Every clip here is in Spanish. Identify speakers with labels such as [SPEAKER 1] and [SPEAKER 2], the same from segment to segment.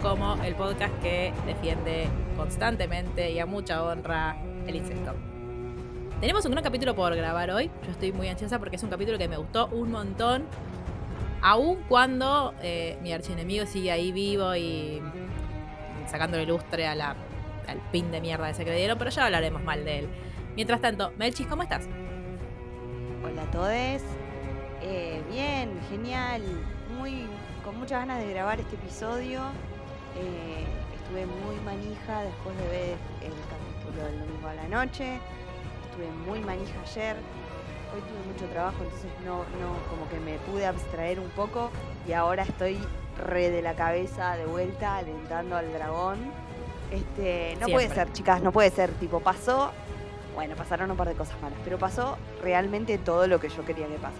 [SPEAKER 1] Como el podcast que defiende constantemente y a mucha honra el incesto. Tenemos un gran capítulo por grabar hoy, yo estoy muy ansiosa porque es un capítulo que me gustó un montón, aun cuando eh, mi archienemigo sigue ahí vivo y sacándole lustre al pin de mierda ese que le dieron, pero ya hablaremos mal de él. Mientras tanto, Melchis, ¿cómo estás?
[SPEAKER 2] Hola a todos. Eh, bien, genial. Muy, con muchas ganas de grabar este episodio. Eh, estuve muy manija después de ver el capítulo del domingo a la noche. Estuve muy manija ayer. Hoy tuve mucho trabajo, entonces no, no, como que me pude abstraer un poco y ahora estoy re de la cabeza de vuelta, alentando al dragón. Este, no puede ser, chicas, no puede ser. Tipo, pasó. Bueno, pasaron un par de cosas malas, pero pasó realmente todo lo que yo quería que pase.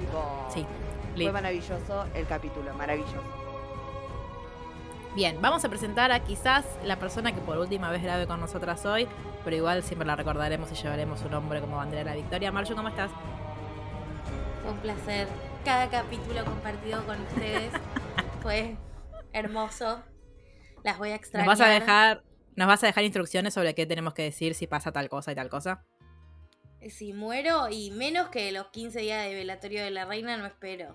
[SPEAKER 2] Tipo,
[SPEAKER 1] Sí,
[SPEAKER 2] fue maravilloso el capítulo, maravilloso.
[SPEAKER 1] Bien, vamos a presentar a quizás la persona que por última vez grabe con nosotras hoy, pero igual siempre la recordaremos y llevaremos su nombre como bandera de la victoria. Marjo, ¿cómo estás?
[SPEAKER 3] Fue un placer. Cada capítulo compartido con ustedes fue hermoso. Las voy a
[SPEAKER 1] ¿Nos
[SPEAKER 3] extrañar.
[SPEAKER 1] vas a dejar, nos vas a dejar instrucciones sobre qué tenemos que decir si pasa tal cosa y tal cosa?
[SPEAKER 3] Si muero y menos que los 15 días de velatorio de la reina, no espero.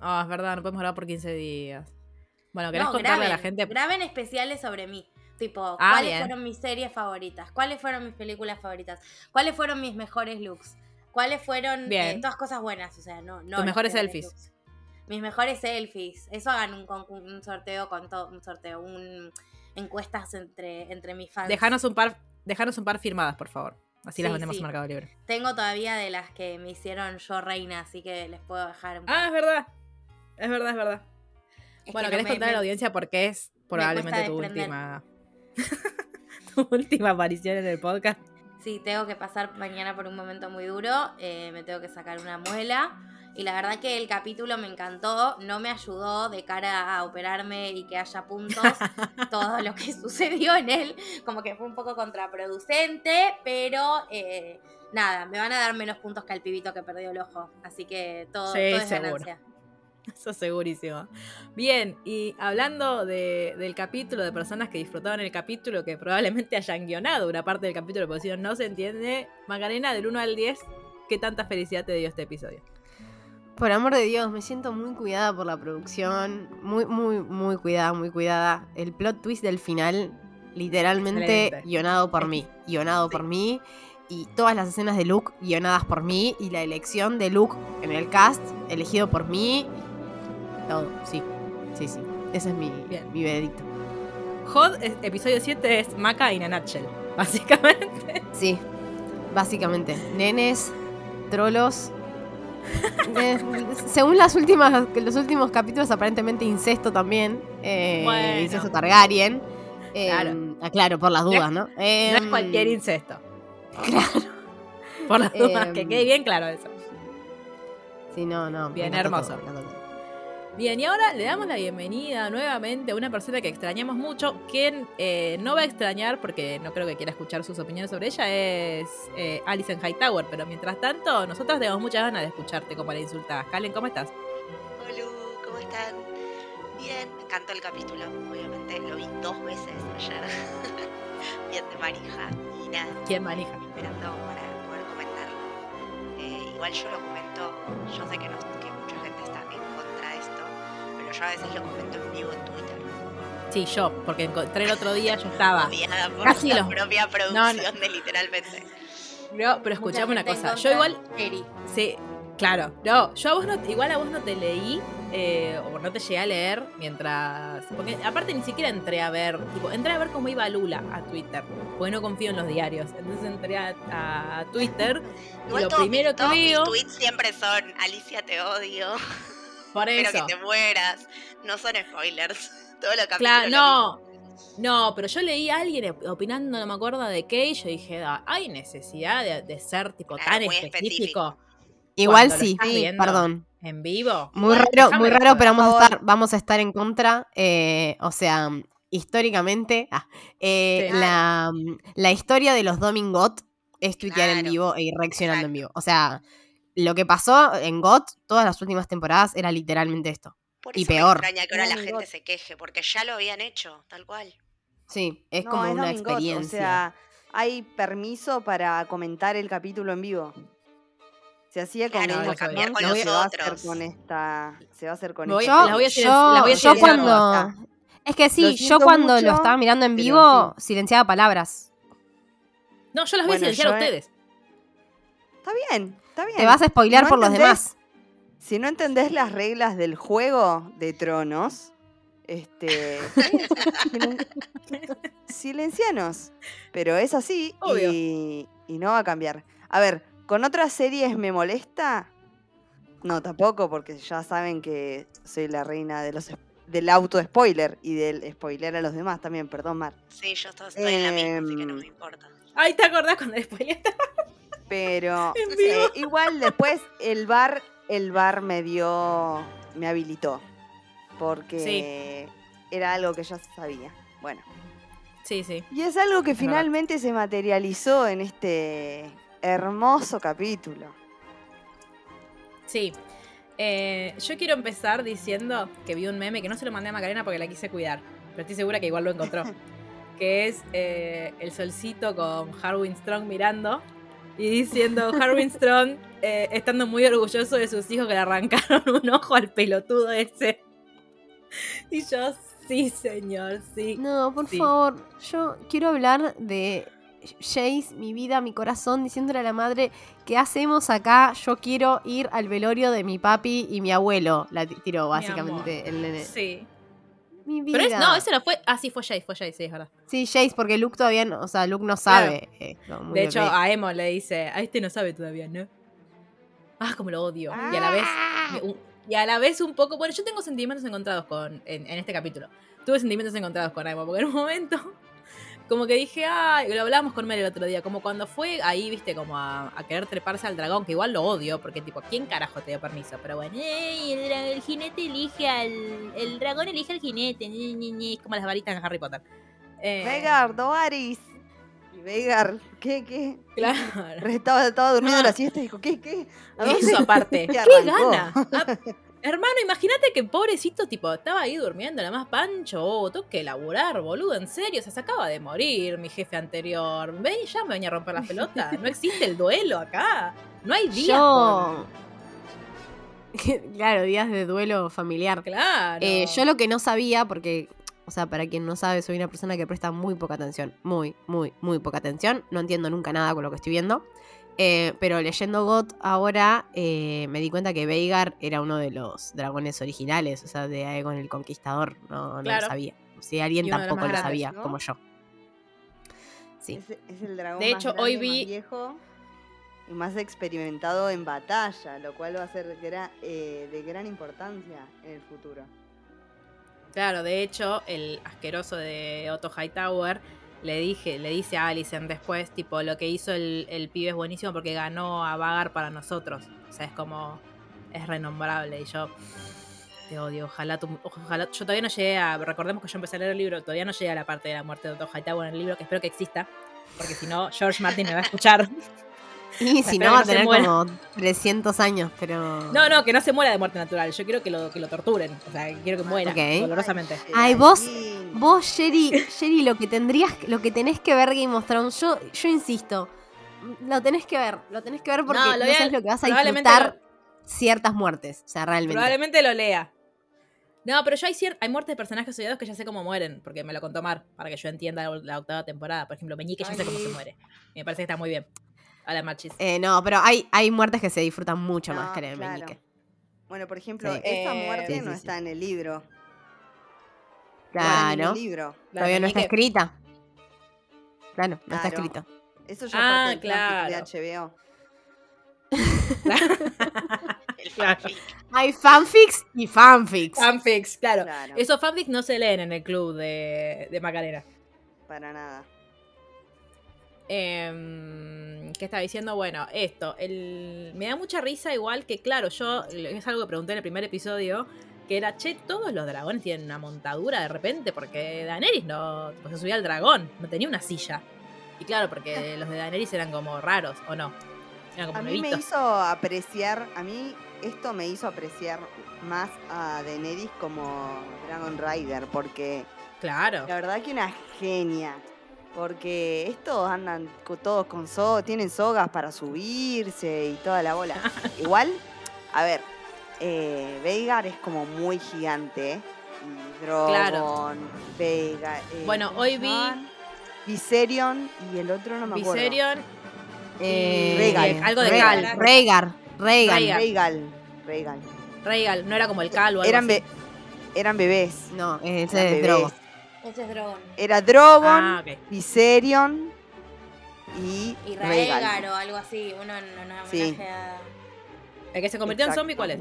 [SPEAKER 1] Ah, es verdad, no podemos grabar por 15 días. Bueno, ¿querés
[SPEAKER 3] No,
[SPEAKER 1] contarle
[SPEAKER 3] graben,
[SPEAKER 1] a la gente?
[SPEAKER 3] graben especiales sobre mí. Tipo,
[SPEAKER 1] Ah,
[SPEAKER 3] ¿cuáles
[SPEAKER 1] bien.
[SPEAKER 3] fueron mis series favoritas? ¿Cuáles fueron mis películas favoritas? ¿Cuáles fueron mis mejores looks? ¿Cuáles fueron
[SPEAKER 1] Bien.
[SPEAKER 3] eh, todas cosas buenas? O sea, no, no.
[SPEAKER 1] Tus mejores selfies.
[SPEAKER 3] looks. Mis mejores selfies. Eso hagan un, un sorteo con todo, un sorteo, un encuestas entre, entre mis fans.
[SPEAKER 1] Dejanos un par, dejanos un par firmadas, por favor. Así las vendemos
[SPEAKER 3] sí.
[SPEAKER 1] en Mercado Libre.
[SPEAKER 3] Tengo todavía de las que me hicieron yo reina, así que les puedo dejar un
[SPEAKER 1] Ah, es verdad. Es verdad, es verdad.
[SPEAKER 3] Es
[SPEAKER 1] bueno,
[SPEAKER 3] que no
[SPEAKER 1] ¿querés
[SPEAKER 3] me-
[SPEAKER 1] contar a la audiencia por qué es probablemente tu última... tu última aparición en el podcast?
[SPEAKER 3] Sí, tengo que pasar mañana por un momento muy duro. eh, me tengo que sacar una muela. Y la verdad que el capítulo me encantó. No me ayudó de cara a operarme y que haya puntos todo lo que sucedió en él. Como que fue un poco contraproducente. Pero eh, nada, me van a dar menos puntos que al pibito que perdió el ojo. Así que todo,
[SPEAKER 1] Sí,
[SPEAKER 3] todo es
[SPEAKER 1] seguro.
[SPEAKER 3] ganancia.
[SPEAKER 1] Eso segurísimo. Bien, y hablando de- del capítulo, de personas que disfrutaron el capítulo, que probablemente hayan guionado una parte del capítulo, porque si no, no se entiende. Macarena, del 1 al 10, ¿qué tanta felicidad te dio este episodio?
[SPEAKER 4] Por amor de Dios, me siento muy cuidada por la producción. Muy, muy, muy cuidada, muy cuidada. El plot twist del final, literalmente
[SPEAKER 1] Excelente.
[SPEAKER 4] guionado por mí. Guionado por mí. Y todas las escenas de Luke guionadas por mí. Y la elección de Luke en el cast, elegido por mí. Todo, sí. Sí, sí. Ese es mi,
[SPEAKER 1] Bien.
[SPEAKER 4] mi veredicto.
[SPEAKER 1] Hod, es- episodio 7 es Maca in a nutshell, básicamente.
[SPEAKER 4] Sí, básicamente. Nenes, trolos. Eh, según las últimas, los últimos capítulos, aparentemente incesto también. Eh,
[SPEAKER 1] Bueno.
[SPEAKER 4] Incesto Targaryen. Eh,
[SPEAKER 1] Claro.
[SPEAKER 4] Aclaro, por las dudas, ¿no?
[SPEAKER 1] No es
[SPEAKER 4] Em,
[SPEAKER 1] cualquier incesto.
[SPEAKER 4] Claro.
[SPEAKER 1] Por las dudas,
[SPEAKER 4] Em,
[SPEAKER 1] que quede bien claro eso.
[SPEAKER 4] Sí, no, no.
[SPEAKER 1] Bien, hermoso.
[SPEAKER 4] todo.
[SPEAKER 1] Bien, y ahora le damos la bienvenida nuevamente a una persona que extrañamos mucho, quien eh, no va a extrañar, porque no creo que quiera escuchar sus opiniones sobre ella, es eh, Alison Hightower. Pero mientras tanto, nosotros tenemos muchas ganas de escucharte como la insultas. Kalen, ¿cómo estás?
[SPEAKER 5] Hola, ¿cómo están? Bien, me encantó el capítulo. Obviamente lo vi dos veces ayer. Bien de manija. Y nada,
[SPEAKER 1] ¿Quién manija?
[SPEAKER 5] esperando para poder comentarlo. Eh, igual yo lo comento, yo sé que, no, yo a veces lo comento en vivo en Twitter.
[SPEAKER 1] Sí, yo, porque encontré el otro día, yo estaba.
[SPEAKER 5] Odiada por
[SPEAKER 1] Casi
[SPEAKER 5] la
[SPEAKER 1] lo-
[SPEAKER 5] propia
[SPEAKER 1] no.
[SPEAKER 5] producción de literalmente.
[SPEAKER 1] No, pero escuchame una cosa. Yo igual
[SPEAKER 3] Eri.
[SPEAKER 1] Sí, claro. No, yo a vos no, igual a vos no te leí eh, o no te llegué a leer mientras. Porque aparte ni siquiera entré a ver, tipo, entré a ver cómo iba Lula a Twitter, porque no confío en los diarios. Entonces entré a, a Twitter y lo primero que
[SPEAKER 5] todos mis
[SPEAKER 1] veo.
[SPEAKER 5] tweets siempre son Alicia te odio,
[SPEAKER 1] Por
[SPEAKER 5] espero
[SPEAKER 1] eso.
[SPEAKER 5] que te mueras. No son spoilers. Todo lo
[SPEAKER 1] Claro, no. No, pero yo leí a alguien op- opinando, no me acuerdo de qué, y yo dije, "Ah, hay necesidad de, de ser tipo
[SPEAKER 5] Claro,
[SPEAKER 1] tan
[SPEAKER 5] muy
[SPEAKER 1] específico
[SPEAKER 5] específico.
[SPEAKER 4] Igual sí, perdón.
[SPEAKER 1] en vivo.
[SPEAKER 4] Muy
[SPEAKER 1] Igual,
[SPEAKER 4] raro, muy raro, pero vamos a estar, vamos a estar en contra. eh, o sea, históricamente, ah, eh,
[SPEAKER 1] Sí.
[SPEAKER 4] la, la historia de los Domingot es tuitear en vivo e ir reaccionando en vivo. O sea, lo que pasó en GOT todas las últimas temporadas era literalmente esto.
[SPEAKER 5] Por
[SPEAKER 4] y
[SPEAKER 5] eso me
[SPEAKER 4] peor.
[SPEAKER 5] extraña que ahora la gente se queje, porque ya lo habían hecho, tal cual.
[SPEAKER 4] Sí, es
[SPEAKER 2] No,
[SPEAKER 4] como
[SPEAKER 2] es
[SPEAKER 4] una experiencia.
[SPEAKER 2] O sea, hay permiso para comentar el capítulo en vivo. Se hacía con
[SPEAKER 5] Claro,
[SPEAKER 2] of
[SPEAKER 1] cambiar
[SPEAKER 5] con
[SPEAKER 2] no
[SPEAKER 5] los
[SPEAKER 2] se va a hacer con esta. Se va a hacer con esta.
[SPEAKER 4] yo,
[SPEAKER 1] las voy a silen-
[SPEAKER 4] yo-
[SPEAKER 1] las voy a
[SPEAKER 4] yo
[SPEAKER 1] silenciar
[SPEAKER 4] cuando. Es que sí, yo cuando lo estaba mirando en vivo silenciaba palabras.
[SPEAKER 1] No, yo las voy
[SPEAKER 2] Bueno,
[SPEAKER 1] a silenciar a
[SPEAKER 2] eh,
[SPEAKER 1] ustedes.
[SPEAKER 2] Está bien, está bien.
[SPEAKER 4] Te vas a spoilear
[SPEAKER 2] No
[SPEAKER 4] por los demás.
[SPEAKER 2] Si no entendés las reglas del juego de tronos, este. silen- silencianos. Pero es así y, y no va a cambiar. A ver, ¿con otras series me molesta? No, tampoco, porque ya saben que soy la reina de los, del auto-spoiler y del spoiler a los demás también, perdón, Mar.
[SPEAKER 5] Sí, yo estoy, estoy en la misma, así que no
[SPEAKER 2] Em,
[SPEAKER 5] me importa.
[SPEAKER 1] Ay, ¿te acordás cuando spoileaste?
[SPEAKER 2] Pero
[SPEAKER 1] En
[SPEAKER 2] eh, igual después el bar, el bar me dio, me habilitó. Porque era algo que ya sabía. Bueno.
[SPEAKER 1] Sí, sí.
[SPEAKER 2] Y es algo que finalmente se materializó en este hermoso capítulo.
[SPEAKER 1] Sí. Eh, yo quiero empezar diciendo que vi un meme que no se lo mandé a Macarena porque la quise cuidar, pero estoy segura que igual lo encontró. que es eh, el solcito con Harwin Strong mirando y diciendo Harwin Strong eh, estando muy orgulloso de sus hijos que le arrancaron un ojo al pelotudo ese. Y yo, sí, señor, sí.
[SPEAKER 4] No, por
[SPEAKER 1] Sí.
[SPEAKER 4] favor, yo quiero hablar de Jace, mi vida, mi corazón, diciéndole a la madre, ¿qué hacemos acá? Yo quiero ir al velorio de mi papi y mi abuelo. La ti- tiró básicamente el nene.
[SPEAKER 1] Sí.
[SPEAKER 4] Mi vida.
[SPEAKER 1] Pero es, no, ese no fue. Ah, sí, fue Jace, fue Jace, sí, es verdad.
[SPEAKER 4] Sí, Jace, porque Luke todavía no, o sea, Luke no sabe. eh, no,
[SPEAKER 1] De hecho,
[SPEAKER 4] bebé.
[SPEAKER 1] a Emo le dice, a este no sabe todavía, ¿no? Ah, como lo odio. Y a la vez, un- y a la vez un poco, bueno, yo tengo sentimientos encontrados con, en, en este capítulo. Tuve sentimientos encontrados con Emo, porque en un momento, como que dije, ay, lo hablábamos con Mel el otro día, como cuando fue ahí, viste, como a, a querer treparse al dragón, que igual lo odio, porque tipo, ¿quién carajo te dio permiso? Pero bueno, "Ey, el, el jinete elige al, el dragón elige al jinete, ñi, ñi, ñi", como las varitas en Harry Potter. Eh,
[SPEAKER 2] Dovaris. Y Veigar, ¿qué, qué?
[SPEAKER 1] Claro.
[SPEAKER 2] Estaba, estaba durmiendo
[SPEAKER 1] Ah.
[SPEAKER 2] la siesta y dijo, ¿qué, qué?
[SPEAKER 1] Eso aparte. ¿Qué gana? Hermano, imagínate que pobrecito, tipo, estaba ahí durmiendo, la más pancho, oh, tengo que laburar, boludo, en serio, se acaba de morir mi jefe anterior. Ve, y ya me venía a romper la pelota. No existe el duelo acá. No hay día.
[SPEAKER 4] Yo. claro, días de duelo familiar.
[SPEAKER 1] Claro.
[SPEAKER 4] Eh, yo lo que no sabía, porque, o sea, para quien no sabe, soy una persona que presta muy poca atención. Muy, muy, muy poca atención. No entiendo nunca nada con lo que estoy viendo. Eh, pero leyendo GOT ahora eh, me di cuenta que Veigar era uno de los dragones originales, o sea, de Aegon el Conquistador. No, no
[SPEAKER 1] Claro.
[SPEAKER 4] lo sabía. Si alguien
[SPEAKER 1] de los
[SPEAKER 4] tampoco
[SPEAKER 1] más
[SPEAKER 4] lo
[SPEAKER 1] grandes,
[SPEAKER 4] sabía,
[SPEAKER 2] ¿no?
[SPEAKER 4] como yo. Sí.
[SPEAKER 2] Es, es el dragón
[SPEAKER 1] De
[SPEAKER 2] más
[SPEAKER 1] hecho,
[SPEAKER 2] grande,
[SPEAKER 1] hoy
[SPEAKER 2] más
[SPEAKER 1] vi-
[SPEAKER 2] viejo y más experimentado en batalla, lo cual va a ser gra- eh, de gran importancia en el futuro.
[SPEAKER 1] Claro, de hecho, el asqueroso de Otto Hightower le dije, le dice a Alicent después, tipo, lo que hizo el, el pibe es buenísimo porque ganó a Vagar para nosotros. O sea, es como, es renombrable. Y yo te odio, ojalá tu, ojalá. Yo todavía no llegué a, recordemos que yo empecé a leer el libro, todavía no llegué a la parte de la muerte de Otto Hightower en el libro, que espero que exista. Porque si no, George Martin me va a escuchar.
[SPEAKER 4] Y si no, va a
[SPEAKER 1] no
[SPEAKER 4] tener como 300 años, pero.
[SPEAKER 1] No, no, que no se muera de muerte natural. Yo quiero que lo, que lo torturen. O sea, quiero que muera
[SPEAKER 4] Ok.
[SPEAKER 1] dolorosamente.
[SPEAKER 4] Ay, vos-. Vos, Sherry, Sherry, lo que tendrías, lo que tenés que ver Game of Thrones, yo, yo insisto, lo tenés que ver, lo tenés que ver porque
[SPEAKER 1] No,
[SPEAKER 4] no,
[SPEAKER 1] lo a-
[SPEAKER 4] sabes lo que vas a disfrutar ciertas muertes, o sea, realmente.
[SPEAKER 1] Probablemente lo lea. No, pero yo hay, cier- hay muertes de personajes odiados que ya sé cómo mueren, porque me lo contó Mar, para que yo entienda la, la octava temporada. Por ejemplo, Meñique ya sé cómo se muere. Y me parece que está muy bien. Hola, Marchis.
[SPEAKER 4] Eh, no, pero hay, hay muertes que se disfrutan mucho
[SPEAKER 2] No,
[SPEAKER 4] más que la de
[SPEAKER 2] claro.
[SPEAKER 4] Meñique.
[SPEAKER 2] Bueno, por ejemplo,
[SPEAKER 4] Sí.
[SPEAKER 2] esa
[SPEAKER 1] Eh,
[SPEAKER 2] muerte
[SPEAKER 4] sí,
[SPEAKER 2] no
[SPEAKER 4] sí,
[SPEAKER 2] está en el libro. En
[SPEAKER 4] Claro.
[SPEAKER 2] libro.
[SPEAKER 4] Todavía no está escrita. Claro, no está escrito.
[SPEAKER 2] Eso ya
[SPEAKER 1] Ah,
[SPEAKER 2] parte
[SPEAKER 1] claro.
[SPEAKER 2] de HBO.
[SPEAKER 5] El
[SPEAKER 1] Claro.
[SPEAKER 5] fanfic.
[SPEAKER 4] Hay fanfics y fanfics.
[SPEAKER 1] Fanfics, claro.
[SPEAKER 2] Claro,
[SPEAKER 1] Esos fanfics no se leen en el club de, de Macarena.
[SPEAKER 2] para nada.
[SPEAKER 1] Em, ¿Qué estaba diciendo? Bueno, esto. El, me da mucha risa igual que, claro, yo, es algo que pregunté en el primer episodio, que era, che, todos los dragones tienen una montadura de repente, porque Daenerys no pues, se subía al dragón, no tenía una silla. Y claro, porque los de Daenerys eran como raros, ¿o no? Eran como
[SPEAKER 2] A mí me hizo apreciar, a mí esto me hizo apreciar más a Daenerys como Dragon Rider, porque
[SPEAKER 1] Claro.
[SPEAKER 2] la verdad que una genia. Porque estos andan todos con sogas, tienen sogas para subirse y toda la bola. Igual, a ver, eh, Veigar es como muy gigante. Y Drogon,
[SPEAKER 1] Claro.
[SPEAKER 2] Veigar. eh,
[SPEAKER 1] Bueno,
[SPEAKER 2] ¿cómo
[SPEAKER 1] hoy vi-?
[SPEAKER 2] Viserion y el otro no me acuerdo.
[SPEAKER 1] Viserion,
[SPEAKER 4] Eh,
[SPEAKER 2] Rhaegal.
[SPEAKER 1] algo de
[SPEAKER 4] Rhaegal,
[SPEAKER 1] Cal.
[SPEAKER 4] Rhaegar.
[SPEAKER 2] Rhaegal. Rhaegal.
[SPEAKER 1] Rhaegal, no era como el Cal o algo
[SPEAKER 2] Eran,
[SPEAKER 1] así.
[SPEAKER 2] be- eran bebés.
[SPEAKER 4] No, ese
[SPEAKER 2] Eran
[SPEAKER 4] es.
[SPEAKER 3] Ese Drogon.
[SPEAKER 2] Era Drogon,
[SPEAKER 1] Ah.
[SPEAKER 2] Viserion y,
[SPEAKER 3] Y. Raegar o algo así. Uno en homenaje
[SPEAKER 2] Sí.
[SPEAKER 3] a.
[SPEAKER 1] El que se convirtió en zombie, ¿cuál es?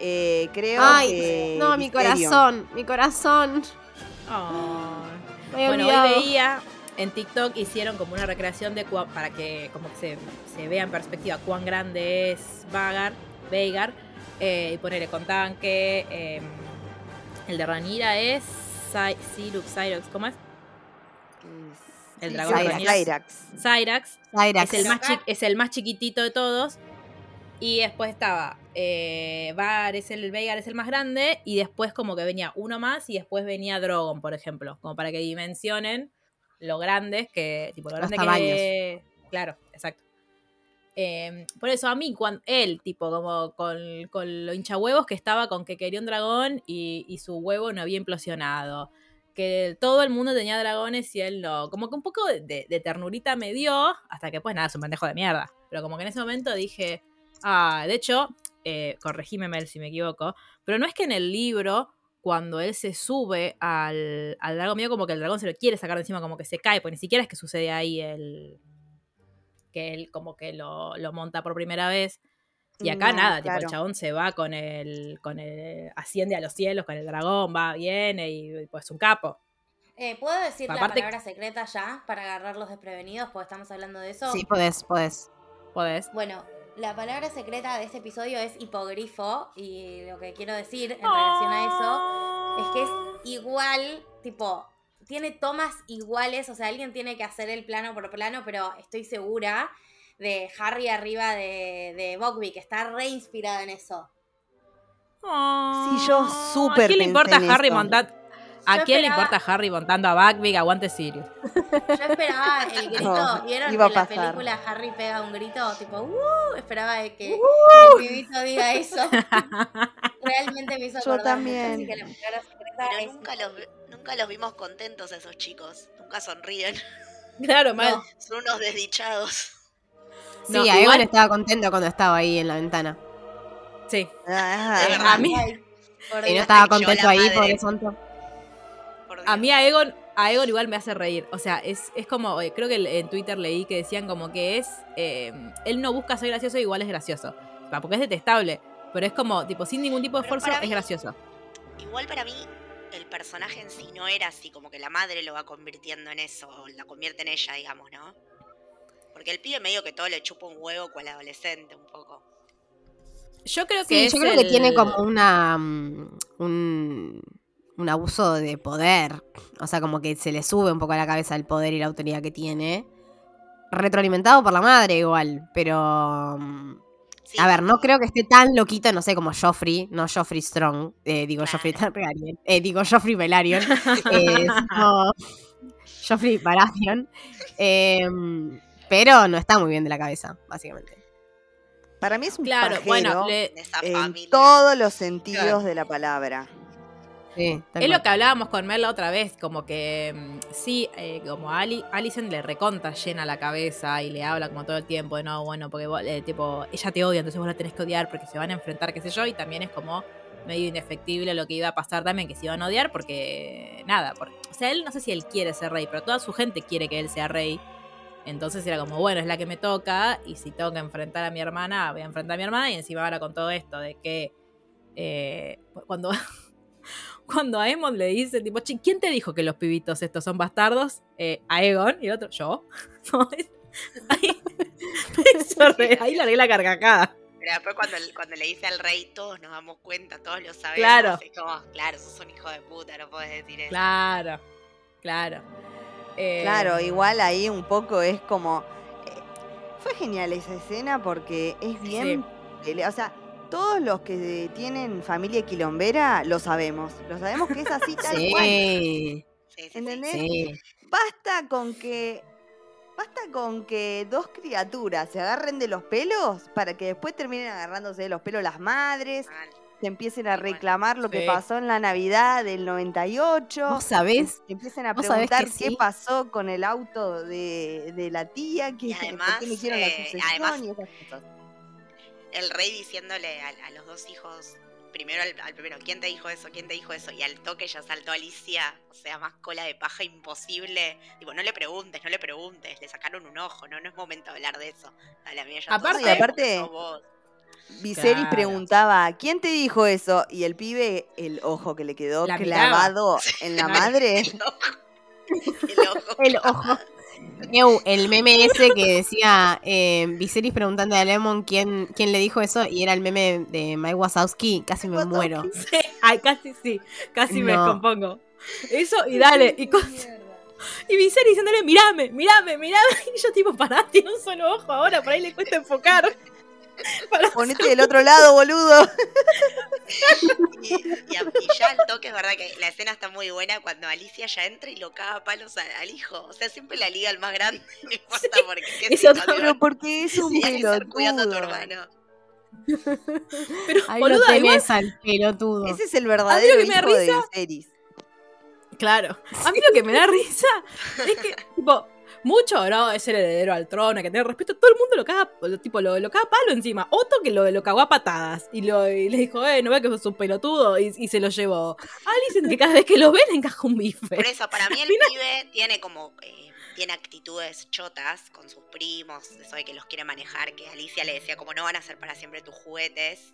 [SPEAKER 2] Eh, creo
[SPEAKER 4] Ay,
[SPEAKER 2] que.
[SPEAKER 4] no, mi corazón, mi corazón.
[SPEAKER 1] Bueno, hoy veía en TikTok hicieron como una recreación de cua- para que como que se, se vea en perspectiva cuán grande es Vagar, Veigar. eh, y ponerle, contaban que eh, el de Ranira es Cyrux, Cyrax, ¿cómo es? El dragón
[SPEAKER 2] Cyrax.
[SPEAKER 1] Ranira.
[SPEAKER 2] Cyrax.
[SPEAKER 1] Cyrax.
[SPEAKER 4] Cyrax.
[SPEAKER 1] Es el, más es el más chiquitito de todos. Y después estaba eh, Vagar es el Veigar es el más grande. Y después como que venía uno más y después venía Drogon, por ejemplo. Como para que dimensionen lo grandes que. Tipo, lo grande que. Claro, exacto. Eh, por eso a mí, cuando él, tipo, como con, con lo hincha huevos que estaba con que quería un dragón y, y su huevo no había implosionado. Que todo el mundo tenía dragones y él no. Como que un poco de, de- de ternurita me dio, hasta que pues nada, es un pendejo de mierda. Pero como que en ese momento dije, ah, de hecho, eh, corregime Mel si me equivoco, pero no es que en el libro, cuando él se sube al, al dragón, medio como que el dragón se lo quiere sacar de encima, como que se cae, porque ni siquiera es que sucede ahí el. que él como que lo, lo monta por primera vez. Y acá
[SPEAKER 2] No,
[SPEAKER 1] nada, tipo, el chabón se va con el, con el. asciende a los cielos con el dragón, va, viene y pues un capo.
[SPEAKER 3] Eh, ¿Puedo decir
[SPEAKER 1] Aparte-
[SPEAKER 3] la palabra secreta ya para agarrarlos desprevenidos? Porque estamos hablando de eso.
[SPEAKER 4] Sí, podés, podés.
[SPEAKER 1] Podés.
[SPEAKER 3] Bueno, la palabra secreta de este episodio es hipogrifo. Y lo que quiero decir en relación a eso es que es igual, tipo, tiene tomas iguales. O sea, alguien tiene que hacer el plano por plano, pero estoy segura de Harry arriba de, de Bogby, que está re inspirado en eso.
[SPEAKER 2] Sí, yo súper
[SPEAKER 1] ¿A quién le importa
[SPEAKER 2] en
[SPEAKER 1] Harry
[SPEAKER 2] eso.
[SPEAKER 1] ¿A quién le importa Harry montando a Buckbeak? Aguante Sirius.
[SPEAKER 3] Yo esperaba el grito.
[SPEAKER 2] No,
[SPEAKER 3] ¿Vieron
[SPEAKER 2] iba
[SPEAKER 3] que
[SPEAKER 2] a
[SPEAKER 3] en la
[SPEAKER 2] pasar.
[SPEAKER 3] película Harry pega un grito? Tipo, ¡uh! Esperaba de que el pibito diga eso. Realmente me hizo
[SPEAKER 2] Yo
[SPEAKER 3] mucho,
[SPEAKER 2] también.
[SPEAKER 3] así que la
[SPEAKER 5] Pero
[SPEAKER 3] es
[SPEAKER 5] nunca los, nunca los vimos contentos a esos chicos. Nunca sonríen.
[SPEAKER 1] Claro, mal.
[SPEAKER 3] No.
[SPEAKER 5] Son unos desdichados.
[SPEAKER 4] Sí, Aegon
[SPEAKER 1] igual-
[SPEAKER 4] estaba contento cuando estaba ahí en la ventana.
[SPEAKER 1] Sí.
[SPEAKER 2] Ah,
[SPEAKER 5] De verdad.
[SPEAKER 1] A mí,
[SPEAKER 3] por
[SPEAKER 4] Y no estaba contento ahí,
[SPEAKER 5] madre.
[SPEAKER 4] pobre santo.
[SPEAKER 1] A mí a Egon, a Egon igual me hace reír. O sea, es, es como, eh, creo que en Twitter leí que decían como que es, eh, él no busca ser gracioso, igual es gracioso. O sea, porque es detestable. Pero es como, tipo, sin ningún tipo de
[SPEAKER 5] Pero
[SPEAKER 1] esfuerzo, es
[SPEAKER 5] mí-
[SPEAKER 1] gracioso.
[SPEAKER 5] Igual para mí, el personaje en sí no era así, como que la madre lo va convirtiendo en eso, o la convierte en ella, digamos, ¿no? Porque el pibe medio que todo le chupa un huevo cual adolescente, un poco.
[SPEAKER 1] Yo creo que
[SPEAKER 4] Sí,
[SPEAKER 1] es
[SPEAKER 4] yo creo que tiene como una mm, un, un abuso de poder. O sea, como que se le sube un poco a la cabeza el poder y la autoridad que tiene. Retroalimentado por la madre igual, pero... mm,
[SPEAKER 5] Sí,
[SPEAKER 4] A ver, no creo que esté tan loquito, no sé, como Joffrey, no Joffrey Strong, eh, digo
[SPEAKER 5] Claro.
[SPEAKER 4] Joffrey Targaryen, eh, digo Joffrey Velaryon, eh, Joffrey Baratheon, eh, pero no está muy bien de la cabeza, básicamente.
[SPEAKER 2] Para mí es un
[SPEAKER 1] Claro,
[SPEAKER 2] pajero
[SPEAKER 1] bueno, le-
[SPEAKER 5] de esa
[SPEAKER 2] en
[SPEAKER 5] familia.
[SPEAKER 2] todos los sentidos
[SPEAKER 1] Claro.
[SPEAKER 2] de la palabra.
[SPEAKER 4] Sí,
[SPEAKER 1] Es lo que hablábamos con Mel la otra vez, como que mm, sí, eh, como Ali, Alicent le reconta llena la cabeza y le habla como todo el tiempo de no, bueno, porque vos, eh, tipo, ella te odia, entonces vos la tenés que odiar porque se van a enfrentar, qué sé yo, y también es como medio indefectible lo que iba a pasar también, que se iban a odiar porque, nada, por- o sea, él no sé si él quiere ser rey, pero toda su gente quiere que él sea rey. Entonces era como, bueno, es la que me toca y si tengo que enfrentar a mi hermana, voy a enfrentar a mi hermana y encima ahora con todo esto de que eh, cuando cuando a Aemon le dice, tipo, "Che, ¿quién te dijo que los pibitos estos son bastardos? Eh, Aegon y el otro, ¿yo? No, es- ahí, re- ahí largué la carcajada.
[SPEAKER 5] Pero después cuando, cuando le dice al rey, todos nos damos cuenta, todos lo sabemos.
[SPEAKER 1] Claro.
[SPEAKER 5] Es como, claro, sos un hijo de puta, no podés decir eso.
[SPEAKER 1] Claro, claro. Eh,
[SPEAKER 2] Claro, igual ahí un poco es como. eh, fue genial esa escena porque es bien. O sea, todos los que tienen familia quilombera lo sabemos. Lo sabemos que es así tal cual.
[SPEAKER 4] Sí,
[SPEAKER 5] sí.
[SPEAKER 2] ¿Entendés?
[SPEAKER 4] sí.
[SPEAKER 2] Basta con que. Basta con que dos criaturas se agarren de los pelos para que después terminen agarrándose de los pelos las madres,
[SPEAKER 5] Mal.
[SPEAKER 2] se empiecen a
[SPEAKER 5] cual.
[SPEAKER 2] reclamar lo que
[SPEAKER 1] Sí.
[SPEAKER 2] pasó en la Navidad del 98.
[SPEAKER 4] ¿Vos sabés?
[SPEAKER 2] Se empiezan a
[SPEAKER 4] vos sabés
[SPEAKER 2] preguntar qué pasó con el auto de, de la tía, que,
[SPEAKER 5] Y
[SPEAKER 2] por
[SPEAKER 5] además,
[SPEAKER 2] qué hicieron la
[SPEAKER 5] eh,
[SPEAKER 2] sucesión
[SPEAKER 5] además-
[SPEAKER 2] y esas cosas.
[SPEAKER 5] El rey diciéndole a, a los dos hijos, primero al, al primero, ¿quién te dijo eso? ¿Quién te dijo eso? Y al toque ya saltó Alicia, o sea, más cola de paja imposible. Digo, no le preguntes, no le preguntes, le sacaron un ojo, no, no es momento de hablar de eso. A la mía ya
[SPEAKER 1] Aparte-
[SPEAKER 5] todos
[SPEAKER 2] aparte-. Viserys
[SPEAKER 1] Claro.
[SPEAKER 2] preguntaba, ¿quién te dijo eso? Y el pibe, el ojo que le quedó
[SPEAKER 1] La
[SPEAKER 2] clavado en la madre.
[SPEAKER 5] El ojo. El ojo.
[SPEAKER 4] El meme ese que decía eh, Viserys preguntando a Lemon quién, quién le dijo eso y era el meme de Mike Wazowski, casi me muero.
[SPEAKER 1] Sí, ay, casi sí, casi me descompongo. Eso, y dale, y, con- y Viserys diciéndole, mirame, mirame, mirame. Y yo tipo, pará, tiene un solo ojo ahora, por ahí le cuesta enfocar.
[SPEAKER 2] Ponete del otro lado, boludo.
[SPEAKER 5] Y, y a- y ya al toque es verdad que la escena está muy buena cuando Alicia ya entra y lo caga a palos a- al hijo. O sea, siempre la liga al más grande, no importa porque qué
[SPEAKER 1] Eso.
[SPEAKER 2] Pero porque es un
[SPEAKER 5] que estar cuidando a tu
[SPEAKER 2] pelotudo.
[SPEAKER 5] hermano.
[SPEAKER 1] Pero,
[SPEAKER 4] Ahí
[SPEAKER 1] igual,
[SPEAKER 4] tenés al pelotudo.
[SPEAKER 2] Ese es el verdadero
[SPEAKER 1] que me da
[SPEAKER 2] hijo de Viserys.
[SPEAKER 1] Claro. A mí lo que me da risa es que, tipo, mucho, ¿no? Es el heredero al trono, hay que tener respeto. Todo el mundo lo caga, lo- tipo, lo, lo caga palo encima. Otto que lo, lo cagó a patadas. Y, lo, y le dijo, eh, no ve que sos un pelotudo. Y, y se lo llevó. Alicent que cada vez que lo ve le encaja un bife.
[SPEAKER 5] Por eso, para mí el pibe tiene como. eh, tiene actitudes chotas con sus primos, eso de que los quiere manejar, que Alicia le decía como no van a ser para siempre tus juguetes.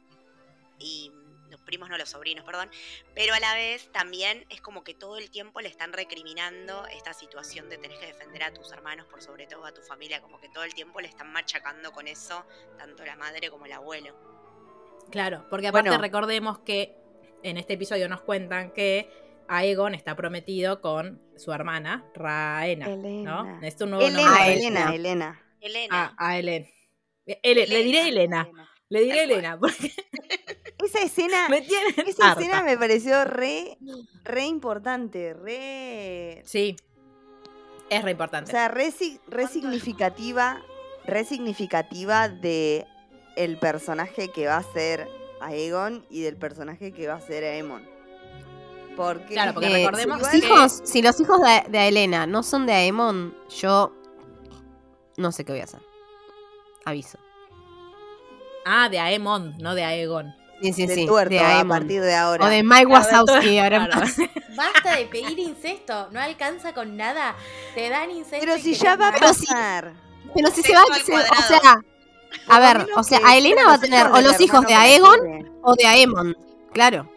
[SPEAKER 5] Y los primos no los sobrinos, perdón. Pero a la vez también es como que todo el tiempo le están recriminando esta situación de tener que defender a tus hermanos por sobre todo a tu familia, como que todo el tiempo le están machacando con eso, tanto la madre como el abuelo.
[SPEAKER 1] Claro, porque aparte
[SPEAKER 2] Bueno.
[SPEAKER 1] recordemos que en este episodio nos cuentan que Aegon está prometido con su hermana, Raena.
[SPEAKER 2] Elena.
[SPEAKER 1] ¿no? Es un nuevo
[SPEAKER 2] Elena,
[SPEAKER 1] nombre.
[SPEAKER 4] Ah,
[SPEAKER 2] Elena, Elena.
[SPEAKER 5] Elena.
[SPEAKER 1] Ah, a Helen. Ele- le diré Elena. Le diré. Elena, porque
[SPEAKER 2] Esa escena,
[SPEAKER 1] me
[SPEAKER 2] esa
[SPEAKER 1] harta.
[SPEAKER 2] escena me pareció re, re importante, re,
[SPEAKER 1] Sí. Es re
[SPEAKER 2] o
[SPEAKER 1] importante.
[SPEAKER 2] sea, re, si- re significativa, re significativa de el personaje que va a ser Aegon y del personaje que va a ser Aemon. Porque,
[SPEAKER 1] Claro, porque
[SPEAKER 4] Eh,
[SPEAKER 1] recordemos
[SPEAKER 4] si,
[SPEAKER 1] que-
[SPEAKER 4] los hijos, si los hijos de, de Elena no son de Aemon, yo no sé qué voy a hacer. Aviso.
[SPEAKER 1] ah, de Aemon, no de Aegon.
[SPEAKER 4] Sí, sí,
[SPEAKER 2] de
[SPEAKER 4] sí.
[SPEAKER 2] tuerto
[SPEAKER 4] de
[SPEAKER 2] a
[SPEAKER 4] Aemon.
[SPEAKER 2] partir de ahora.
[SPEAKER 4] O de Mike Wazowski. ahora.
[SPEAKER 3] Basta de pedir incesto, no alcanza con nada. Te dan incesto.
[SPEAKER 2] Pero si ya va a.
[SPEAKER 4] Pero
[SPEAKER 2] pasar.
[SPEAKER 4] Pero si se va. se- o sea. A ver, o sea, a Elena va a tener o los hijos de Aegon o de Aemon. Claro.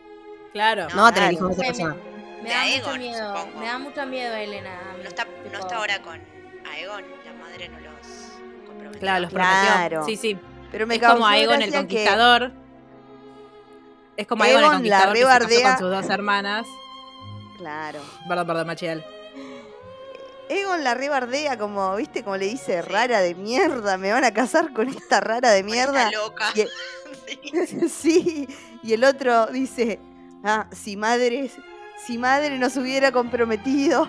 [SPEAKER 1] Claro.
[SPEAKER 4] No va a tener hijos de esa
[SPEAKER 3] Me,
[SPEAKER 4] persona.
[SPEAKER 3] me
[SPEAKER 5] De
[SPEAKER 3] da mucho
[SPEAKER 5] Aegon,
[SPEAKER 3] miedo.
[SPEAKER 5] supongo.
[SPEAKER 3] Me da mucho miedo Elena. a mí,
[SPEAKER 5] No está, no está ahora con Aegon, la madre no los comprometió.
[SPEAKER 1] Claro, los
[SPEAKER 2] Claro.
[SPEAKER 1] prometió. Sí, sí.
[SPEAKER 2] Pero me
[SPEAKER 1] es como Aegon el
[SPEAKER 2] que
[SPEAKER 1] conquistador. Es como el
[SPEAKER 2] Aegon la rebardea.
[SPEAKER 1] con sus dos hermanas.
[SPEAKER 2] Claro.
[SPEAKER 1] Perdón, perdón, Machiel.
[SPEAKER 2] Egon la rebardea como, viste, como le dice, rara de mierda, me van a casar con esta rara de mierda.
[SPEAKER 5] esta loca.
[SPEAKER 2] Y-
[SPEAKER 5] Sí.
[SPEAKER 2] sí, y el otro dice, ah, si madre, si madre nos hubiera comprometido,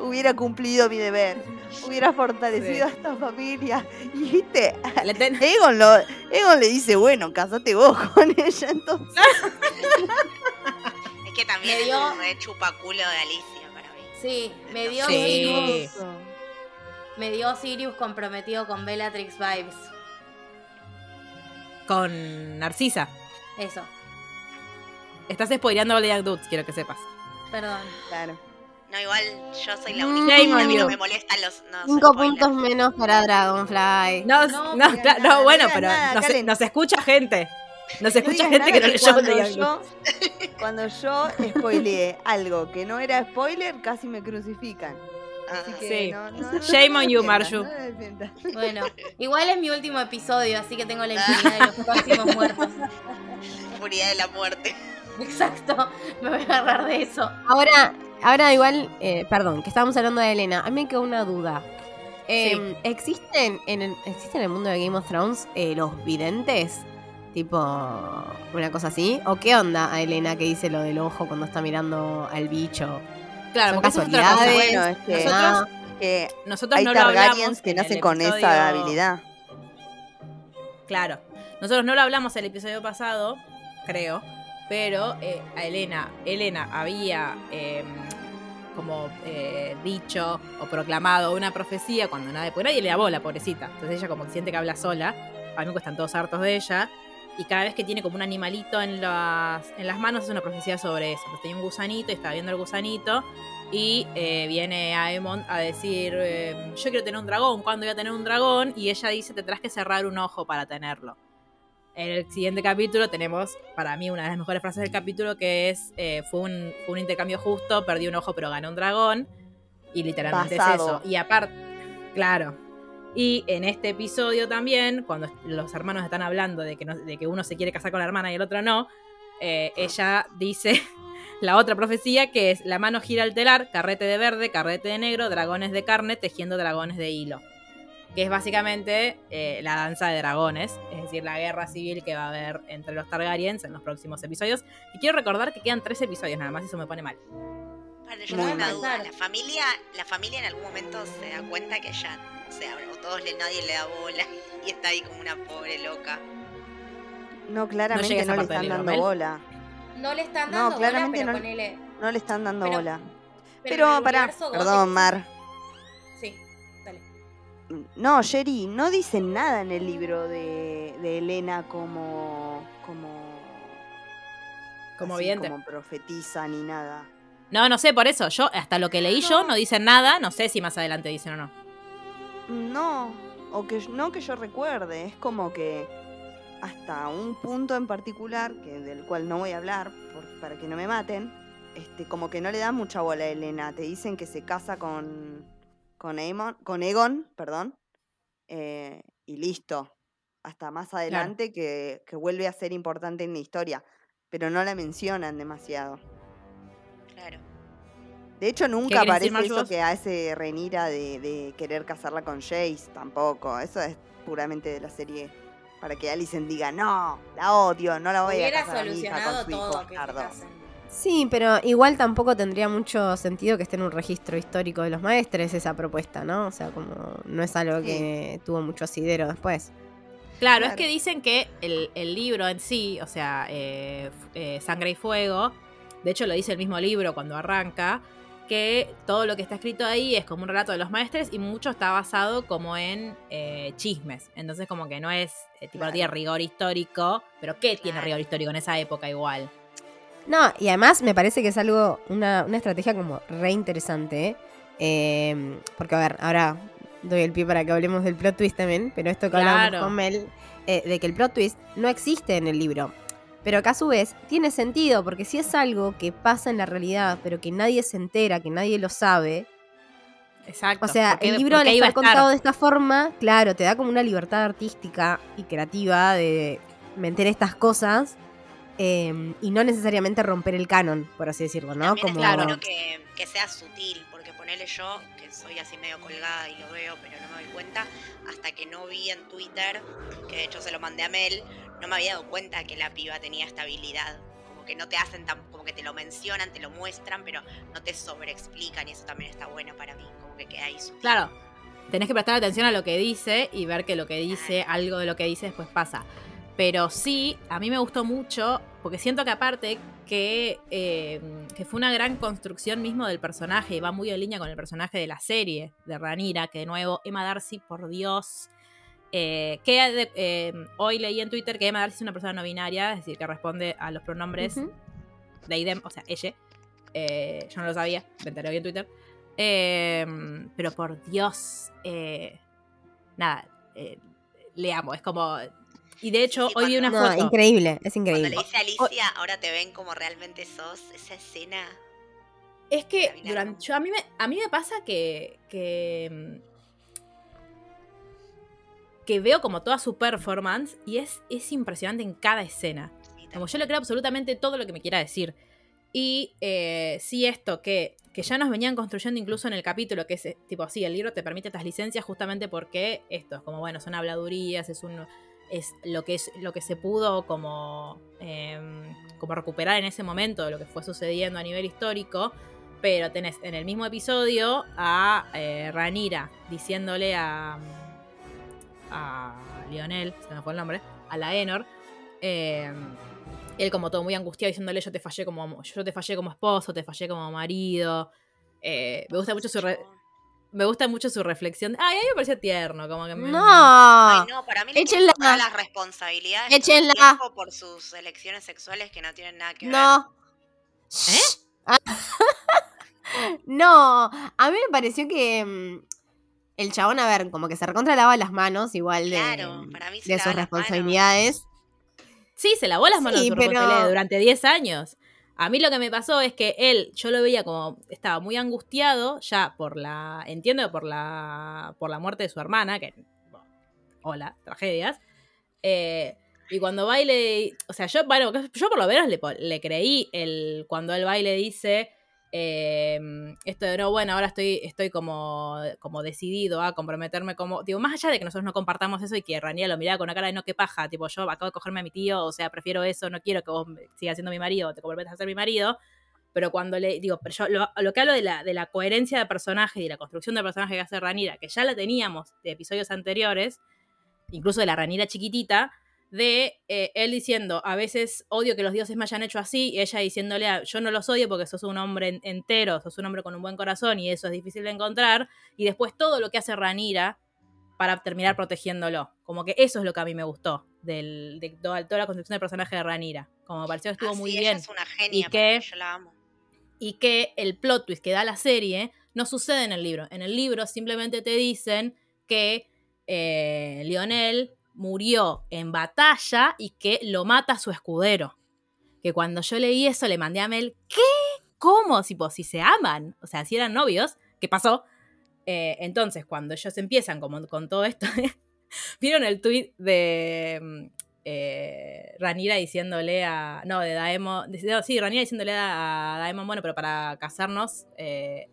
[SPEAKER 2] hubiera cumplido mi deber, hubiera fortalecido a esta familia. Y viste,
[SPEAKER 1] Le ten-
[SPEAKER 2] Egon, lo, Egon le dice, bueno, casate vos con ella entonces.
[SPEAKER 5] Es que también
[SPEAKER 3] Me
[SPEAKER 5] es
[SPEAKER 3] dio-
[SPEAKER 5] un re chupaculo de Alicia para mí.
[SPEAKER 3] Sí, me dio
[SPEAKER 6] Sí.
[SPEAKER 3] Sirius. Me dio Sirius comprometido con Bellatrix Vibes.
[SPEAKER 1] Con Narcisa.
[SPEAKER 3] Eso,
[SPEAKER 1] Estás spoileando a Black Dudes, quiero que sepas.
[SPEAKER 3] perdón.
[SPEAKER 2] Claro.
[SPEAKER 5] No, igual yo soy la única.
[SPEAKER 1] Shame
[SPEAKER 5] a
[SPEAKER 1] on
[SPEAKER 5] mí no
[SPEAKER 1] you.
[SPEAKER 5] me molestan los. No,
[SPEAKER 4] Cinco puntos menos para Dragonfly.
[SPEAKER 1] No,
[SPEAKER 3] No,
[SPEAKER 2] nada,
[SPEAKER 1] bueno, pero
[SPEAKER 2] nada,
[SPEAKER 1] nos, nos escucha gente. Nos
[SPEAKER 2] No
[SPEAKER 1] escucha gente que no leyó
[SPEAKER 2] cuando yo, cuando yo spoileé algo que no era spoiler, casi me crucifican. Así
[SPEAKER 5] Ah,
[SPEAKER 2] que
[SPEAKER 1] Sí.
[SPEAKER 2] no, no,
[SPEAKER 1] Shame
[SPEAKER 2] me
[SPEAKER 1] on you, Marju.
[SPEAKER 3] Bueno, igual es mi último episodio, así que tengo la impunidad de los próximos muertos.
[SPEAKER 5] Furia de la muerte.
[SPEAKER 3] Exacto, me voy a agarrar de eso.
[SPEAKER 4] Ahora, ahora igual, eh, perdón, que estábamos hablando de Elena. A mí me quedó una duda. Eh, ¿existen, en el, ¿Existen en el mundo de Game of Thrones eh, los videntes? Tipo, una cosa así. ¿O qué onda a Elena que dice lo del ojo cuando está mirando al bicho?
[SPEAKER 1] Claro,
[SPEAKER 4] ¿Son
[SPEAKER 1] porque eso es otra cosa.
[SPEAKER 4] casualidades?
[SPEAKER 2] Bueno, es que,
[SPEAKER 1] Nosotros-
[SPEAKER 2] que
[SPEAKER 1] Nosotros
[SPEAKER 2] hay
[SPEAKER 1] no lo hablamos.
[SPEAKER 2] Targaryens que
[SPEAKER 1] en
[SPEAKER 2] nacen con esa habilidad.
[SPEAKER 1] Claro. Nosotros no lo hablamos el episodio pasado, creo, pero eh, a Elena, Elena había eh, como eh, dicho o proclamado una profecía cuando nadie, porque nadie le da bola, pobrecita. Entonces ella como que siente que habla sola. A mí me están todos hartos de ella. Y cada vez que tiene como un animalito en las, en las manos es una profecía sobre eso. Entonces tenía un gusanito y estaba viendo el gusanito. Y eh, viene Aemon a decir, eh, yo quiero tener un dragón, ¿cuándo voy a tener un dragón? Y ella dice, tendrás que cerrar un ojo para tenerlo. En el siguiente capítulo tenemos, para mí, una de las mejores frases del capítulo, que es, eh, fue, un, fue un intercambio justo, perdí un ojo pero gané un dragón. Y literalmente es eso. Y aparte, claro. Y en este episodio también, cuando los hermanos están hablando de que, no- de que uno se quiere casar con la hermana y el otro no, eh, ella dice la otra profecía que es la mano gira al telar, carrete de verde, carrete de negro, dragones de carne, tejiendo dragones de hilo. Que es básicamente eh, la danza de dragones, es decir, la guerra civil que va a haber entre los Targaryens en los próximos episodios. Y quiero recordar que quedan tres episodios nada más, eso me pone mal.
[SPEAKER 5] Vale, yo tengo una duda. La familia, la familia en algún momento se da cuenta que ya, o sea, o todos le, nadie le da bola y está ahí como una pobre loca.
[SPEAKER 2] No, claramente no, le están
[SPEAKER 1] libro,
[SPEAKER 2] dando
[SPEAKER 1] Mel.
[SPEAKER 2] bola.
[SPEAKER 3] No le están
[SPEAKER 2] No,
[SPEAKER 3] dando bola,
[SPEAKER 2] claramente
[SPEAKER 3] pero
[SPEAKER 2] no-
[SPEAKER 3] ponele.
[SPEAKER 2] No le están dando
[SPEAKER 3] Pero-
[SPEAKER 2] bola.
[SPEAKER 3] Pero, gótico
[SPEAKER 2] perdón. Mar. No, Sherry, no dicen nada en el libro de, de Elena como. como.
[SPEAKER 1] Como
[SPEAKER 2] así,
[SPEAKER 1] vidente.
[SPEAKER 2] Como profetiza ni nada.
[SPEAKER 1] No, no sé, por eso, yo, hasta lo que leí yo, no dicen nada, no sé si más adelante dicen o no.
[SPEAKER 2] No, o que no que yo recuerde, es como que hasta un punto en particular, que del cual no voy a hablar por- para que no me maten, este, como que no le dan mucha bola a Elena. Te dicen que se casa con con Aemon- con Egon, perdón, eh, y listo. Hasta más adelante que, que vuelve a ser importante en la historia, pero no la mencionan demasiado.
[SPEAKER 5] Claro.
[SPEAKER 2] De hecho, nunca aparece eso
[SPEAKER 1] vos?
[SPEAKER 2] que hace Renira de, de querer casarla con Jace, tampoco. Eso es puramente de la serie. Para que Alicent diga, no, la odio, no la voy a casar a mi hija
[SPEAKER 3] solucionado
[SPEAKER 2] con su hijo
[SPEAKER 3] todo que se
[SPEAKER 2] bastardo".
[SPEAKER 3] casen.
[SPEAKER 4] Sí, pero igual tampoco tendría mucho sentido que esté en un registro histórico de los maestres esa propuesta, ¿no? O sea, como no es algo que tuvo mucho asidero después.
[SPEAKER 1] Claro, es que dicen que el, el libro en sí, o sea, eh, eh, Sangre y Fuego, de hecho lo dice el mismo libro cuando arranca, que todo lo que está escrito ahí es como un relato de los maestres y mucho está basado como en eh, chismes. Entonces como que no es, eh, tipo, no
[SPEAKER 2] Claro.
[SPEAKER 1] tiene rigor histórico, pero ¿qué tiene
[SPEAKER 5] Claro.
[SPEAKER 1] rigor histórico en esa época igual?
[SPEAKER 4] No, y además me parece que es algo, una, una estrategia como re interesante. ¿eh? Eh, porque, a ver, ahora doy el pie para que hablemos del plot twist también, pero esto que hablamos
[SPEAKER 1] Claro.
[SPEAKER 4] con Mel, eh, de que el plot twist no existe en el libro. Pero que a su vez tiene sentido, porque si es algo que pasa en la realidad, pero que nadie se entera, que nadie lo sabe,
[SPEAKER 1] Exacto.
[SPEAKER 4] o sea,
[SPEAKER 1] ¿Por qué-
[SPEAKER 4] el libro al estar contado de esta forma, claro, te da como una libertad artística y creativa de meter estas cosas eh, y no necesariamente romper el canon, por así decirlo, ¿no?
[SPEAKER 5] También
[SPEAKER 4] Como...
[SPEAKER 5] está bueno que, que sea sutil, porque ponele yo, que soy así medio colgada y lo veo, pero no me doy cuenta, hasta que no vi en Twitter, que de hecho se lo mandé a Mel, no me había dado cuenta que la piba tenía esta habilidad. Como que no te hacen tan, como que te lo mencionan, te lo muestran, pero no te sobreexplican y eso también está bueno para mí, como que queda ahí sutil.
[SPEAKER 1] Claro, tenés que prestar atención a lo que dice y ver que lo que dice, algo de lo que dice después pasa. Pero sí, a mí me gustó mucho, porque siento que aparte, que, eh, que fue una gran construcción mismo del personaje y va muy en línea con el personaje de la serie de Ranira, que de nuevo, Emma Darcy, por Dios. eh, que de- eh, hoy leí en Twitter que Emma Darcy es una persona no binaria, es decir, que responde a los pronombres
[SPEAKER 4] Ujú.
[SPEAKER 1] de idem, o sea, ella. Yo no lo sabía, me enteré hoy en Twitter. Eh, pero por Dios, nada, le amo, es como... Y de hecho,
[SPEAKER 5] Sí,
[SPEAKER 1] hoy vi una
[SPEAKER 4] No,
[SPEAKER 1] foto.
[SPEAKER 4] increíble, es
[SPEAKER 5] Cuando
[SPEAKER 4] increíble.
[SPEAKER 5] le dice Alicia, ahora te ven como realmente sos, esa escena.
[SPEAKER 1] Es que durante, yo, a, mí me, a mí me pasa que, que, mm, que veo como toda su performance y es, es impresionante en cada escena. Como yo le creo absolutamente todo lo que me quiera decir. Y eh, sí esto que, que ya nos venían construyendo incluso en el capítulo, que es eh, tipo, sí, el libro te permite estas licencias justamente porque esto es como, bueno, son habladurías, es un es lo que es lo que se pudo como, em, como recuperar en ese momento de lo que fue sucediendo a nivel histórico. Pero tenés en el mismo episodio a eh, Ranira diciéndole a, a Lionel, se me fue el nombre, a la Enor, eh, él como todo muy angustiado diciéndole yo te fallé como yo te fallé como esposo, te fallé como marido. Eh, me gusta mucho su re- me gusta mucho su reflexión. Ay, a mí me pareció tierno, como que me-
[SPEAKER 4] No,
[SPEAKER 5] Ay, no, para mí le
[SPEAKER 4] Échenla.
[SPEAKER 5] sacar las responsabilidades todo el
[SPEAKER 4] Échenla.
[SPEAKER 5] tiempo por sus elecciones sexuales que no tienen nada que ver.
[SPEAKER 4] no. Ah. no, a mí me pareció que mm, el chabón, a ver, como que se recontra lava las manos, igual de,
[SPEAKER 5] Claro, para mí se
[SPEAKER 4] de sus
[SPEAKER 5] manos.
[SPEAKER 1] Sí,
[SPEAKER 4] responsabilidades.
[SPEAKER 1] se lavó las manos
[SPEAKER 4] Sí, pero-
[SPEAKER 1] durante 10 años. A mí lo que me pasó es que él, yo lo veía como, estaba muy angustiado ya por la, entiendo, por la, por la muerte de su hermana, que, hola, tragedias. Eh, y cuando va y le, o sea, yo, bueno, yo por lo menos le, creí el, cuando él va y le dice, eh, esto de no, bueno, ahora estoy, estoy como, como decidido a comprometerme como, digo, más allá de que nosotros no compartamos eso y que Raniel lo miraba con una cara de no, qué paja, tipo, yo acabo de cogerme a mi tío, o sea, prefiero eso, no quiero que vos sigas siendo mi marido, te comprometas a ser mi marido, pero cuando le digo, pero yo lo, lo que hablo de la, de la coherencia de personaje y de la construcción del personaje que hace Ranira, que ya la teníamos de episodios anteriores, incluso de la Ranira chiquitita, de eh, él diciendo, a veces odio que los dioses me hayan hecho así, y ella diciéndole, a- yo no los odio porque sos un hombre en- entero, sos un hombre con un buen corazón y eso es difícil de encontrar, y después todo lo que hace Ranira para terminar protegiéndolo. Como que eso es lo que a mí me gustó del, de toda, toda la construcción del personaje de Ranira. Como me pareció que estuvo
[SPEAKER 5] Ah,
[SPEAKER 1] muy
[SPEAKER 5] sí,
[SPEAKER 1] bien
[SPEAKER 5] Ella es una genia, para
[SPEAKER 1] que-
[SPEAKER 5] yo la amo.
[SPEAKER 1] y que el plot twist que da la serie no sucede en el libro. En el libro simplemente te dicen que eh, Lionel murió en batalla y que lo mata su escudero. Que cuando yo leí eso le mandé a Mel, ¿qué? ¿Cómo? Si, pues, si se aman, o sea, si eran novios, ¿qué pasó? Eh, entonces, cuando ellos empiezan como con todo esto, ¿vieron el tweet de mm, eh, Ranira diciéndole a. No, de Daemon. de- sí, Ranira diciéndole a Daemon, bueno, pero para casarnos, eh,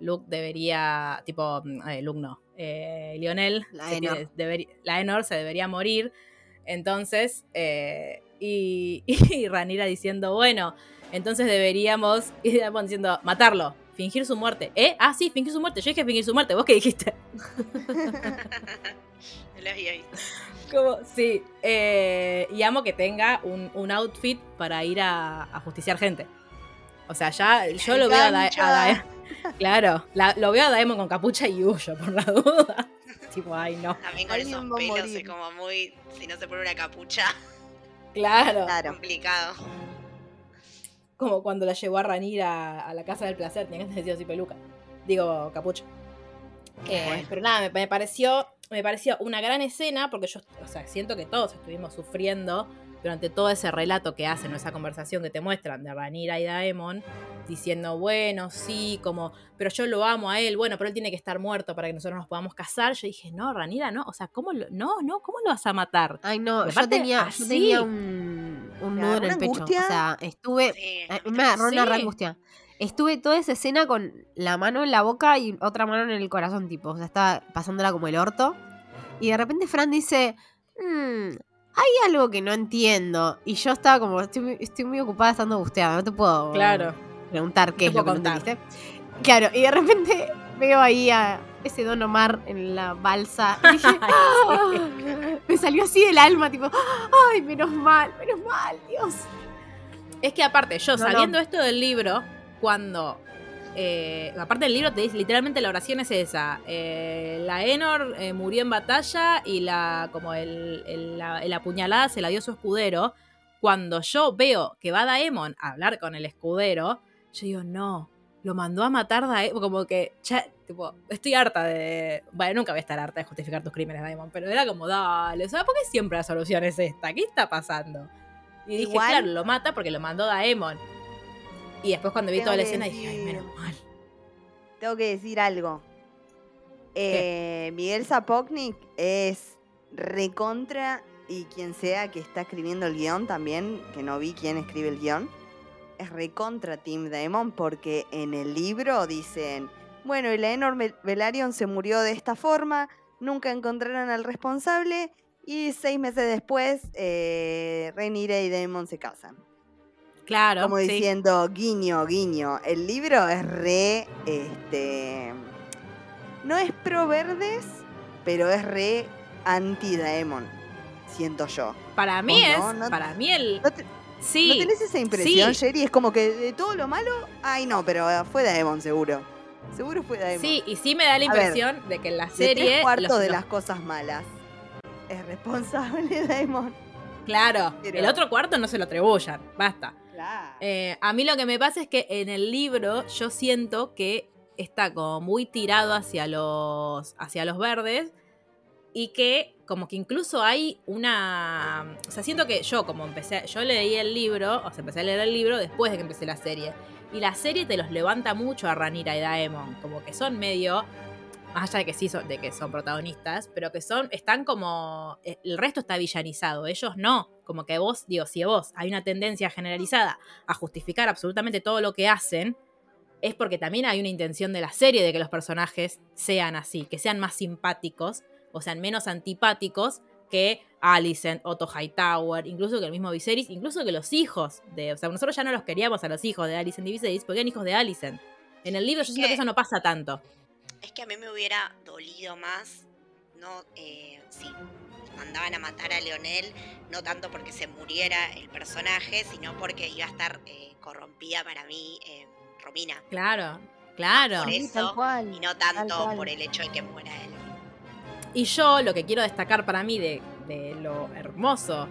[SPEAKER 1] Luke debería. Tipo, mm, Luke no. Eh, Lionel. deberi- Laenor se debería morir. Entonces. eh, y, y Ranira diciendo, bueno, entonces deberíamos. Y diciendo, matarlo. Fingir su muerte. ¿Eh? Ah, sí, fingir su muerte. Yo dije fingir su muerte. ¿Vos qué dijiste?
[SPEAKER 5] No lo había visto.
[SPEAKER 1] Como, sí. eh, y amo que tenga un, un outfit para ir a, a justiciar gente. O sea, ya yo lo veo a, Da- a
[SPEAKER 2] cancha.
[SPEAKER 1] Claro, la- lo veo a Daemon con capucha y huyo, por la duda. tipo, ay, no.
[SPEAKER 5] También con esos pelos es como muy. Si no se pone una capucha,
[SPEAKER 1] Claro.
[SPEAKER 2] Claro.
[SPEAKER 5] complicado.
[SPEAKER 1] Como cuando la llevó a Ranira a la casa del placer, tenía que decir así peluca. Digo, capucha. Eh, pero nada, me, me pareció me pareció una gran escena porque yo, o sea, siento que todos estuvimos sufriendo durante todo ese relato que hacen, o esa conversación que te muestran de Ranira y Daemon, diciendo, bueno, sí, como, pero yo lo amo a él, bueno, pero él tiene que estar muerto para que nosotros nos podamos casar. Yo dije, no, Ranira, no, o sea, ¿cómo lo, no, no, ¿cómo lo vas a matar?
[SPEAKER 4] Ay, no, yo tenía,
[SPEAKER 1] así.
[SPEAKER 4] yo tenía un, un
[SPEAKER 2] ¿Te
[SPEAKER 4] nudo en el
[SPEAKER 2] una
[SPEAKER 4] pecho.
[SPEAKER 2] angustia?
[SPEAKER 4] O sea, estuve.
[SPEAKER 5] Sí.
[SPEAKER 4] mí me agarró una angustia. Estuve toda esa escena con la mano en la boca y otra mano en el corazón, tipo. O sea, estaba pasándola como el orto. Y de repente Fran dice: "Mm, hay algo que no entiendo. Y yo estaba como: estoy, muy- estoy muy ocupada estando angustiada. No te puedo
[SPEAKER 1] Claro.
[SPEAKER 4] preguntar qué es lo que no
[SPEAKER 1] contar.
[SPEAKER 4] entendiste. Claro, y de repente veo ahí a ese Don Omar en la balsa. Y dije, me salió así del alma, tipo, ay, menos mal, menos mal, Dios.
[SPEAKER 1] Es que aparte, yo
[SPEAKER 4] No, no.
[SPEAKER 1] sabiendo esto del libro, cuando. Eh, aparte del libro te dice literalmente la oración es esa. eh, la Enor eh, murió en batalla y la como el, el- la, la apuñalada se la dio su escudero. Cuando yo veo que va Daemon a hablar con el escudero, yo digo, no, lo mandó a matar Daemon. Como que, ya, tipo, estoy harta de. Bueno, nunca voy a estar harta de justificar tus crímenes, Daemon, pero era como, dale, sea, ¿por qué siempre la solución es esta? ¿Qué está pasando? Y dije,
[SPEAKER 2] Igual-
[SPEAKER 1] claro, lo mata porque lo mandó Daemon. Y después cuando vi
[SPEAKER 2] Tengo
[SPEAKER 1] toda la escena dije, ay,
[SPEAKER 2] decir-
[SPEAKER 1] menos mal.
[SPEAKER 2] Tengo que decir algo. Eh, Miguel Zapoknik es recontra y quien sea que está escribiendo el guion también, que no vi quién escribe el guion, es recontra Tim Damon porque en el libro dicen, bueno, y la enorme Velaryon se murió de esta forma, nunca encontraron al responsable y seis meses después eh, Rhaenyra y Damon se casan.
[SPEAKER 1] Claro,
[SPEAKER 2] Como
[SPEAKER 1] sí.
[SPEAKER 2] diciendo, guiño, guiño. El libro es re, este... No es pro verdes, pero es re anti-Daemon, siento yo.
[SPEAKER 1] Para mí
[SPEAKER 2] ¿Vos
[SPEAKER 1] es,
[SPEAKER 2] no? No-
[SPEAKER 1] para mí el...
[SPEAKER 2] ¿No, te-
[SPEAKER 1] sí,
[SPEAKER 2] ¿no tenés esa impresión,
[SPEAKER 1] sí.
[SPEAKER 2] Jerry? Es como que de todo lo malo, ay no, pero eh, fue Daemon seguro. Seguro fue Daemon.
[SPEAKER 1] sí, y sí me da la
[SPEAKER 2] ver,
[SPEAKER 1] impresión de que en la
[SPEAKER 2] de
[SPEAKER 1] serie...
[SPEAKER 2] tres cuartos
[SPEAKER 1] los-
[SPEAKER 2] de las cosas malas es responsable Daemon.
[SPEAKER 1] Claro,
[SPEAKER 2] Pero-
[SPEAKER 1] el otro cuarto no se lo atribuyan, basta. Eh, a mí lo que me pasa es que en el libro yo siento que está como muy tirado hacia los, hacia los verdes y que como que incluso hay una... O sea, siento que yo como empecé, yo leí el libro, o sea, empecé a leer el libro después de que empecé la serie. Y la serie te los levanta mucho a Ranira y Daemon, como que son medio... Más allá de que sí son, de que son protagonistas, pero que son, están como. eh, El resto está villanizado, ellos no. Como que vos, digo, si vos hay una tendencia generalizada a justificar absolutamente todo lo que hacen, es porque también hay una intención de la serie de que los personajes sean así, que sean más simpáticos, o sean menos antipáticos que Alicent, Otto Hightower, incluso que el mismo Viserys, incluso que los hijos de. O sea, nosotros ya no los queríamos a los hijos de Alicent y Viserys porque eran hijos de Alicent. En el libro yo siento que eso no pasa tanto.
[SPEAKER 5] Es que a mí me hubiera dolido más, no, eh, si mandaban a matar a Leonel, no tanto porque se muriera el personaje, sino porque iba a estar eh, corrompida para mí eh, Romina.
[SPEAKER 1] Claro, claro.
[SPEAKER 5] Por
[SPEAKER 2] Sí,
[SPEAKER 5] eso,
[SPEAKER 2] tal cual,
[SPEAKER 5] y no tanto
[SPEAKER 2] cual.
[SPEAKER 5] por el hecho de que muera él.
[SPEAKER 1] Y yo lo que quiero destacar para mí de, de lo hermoso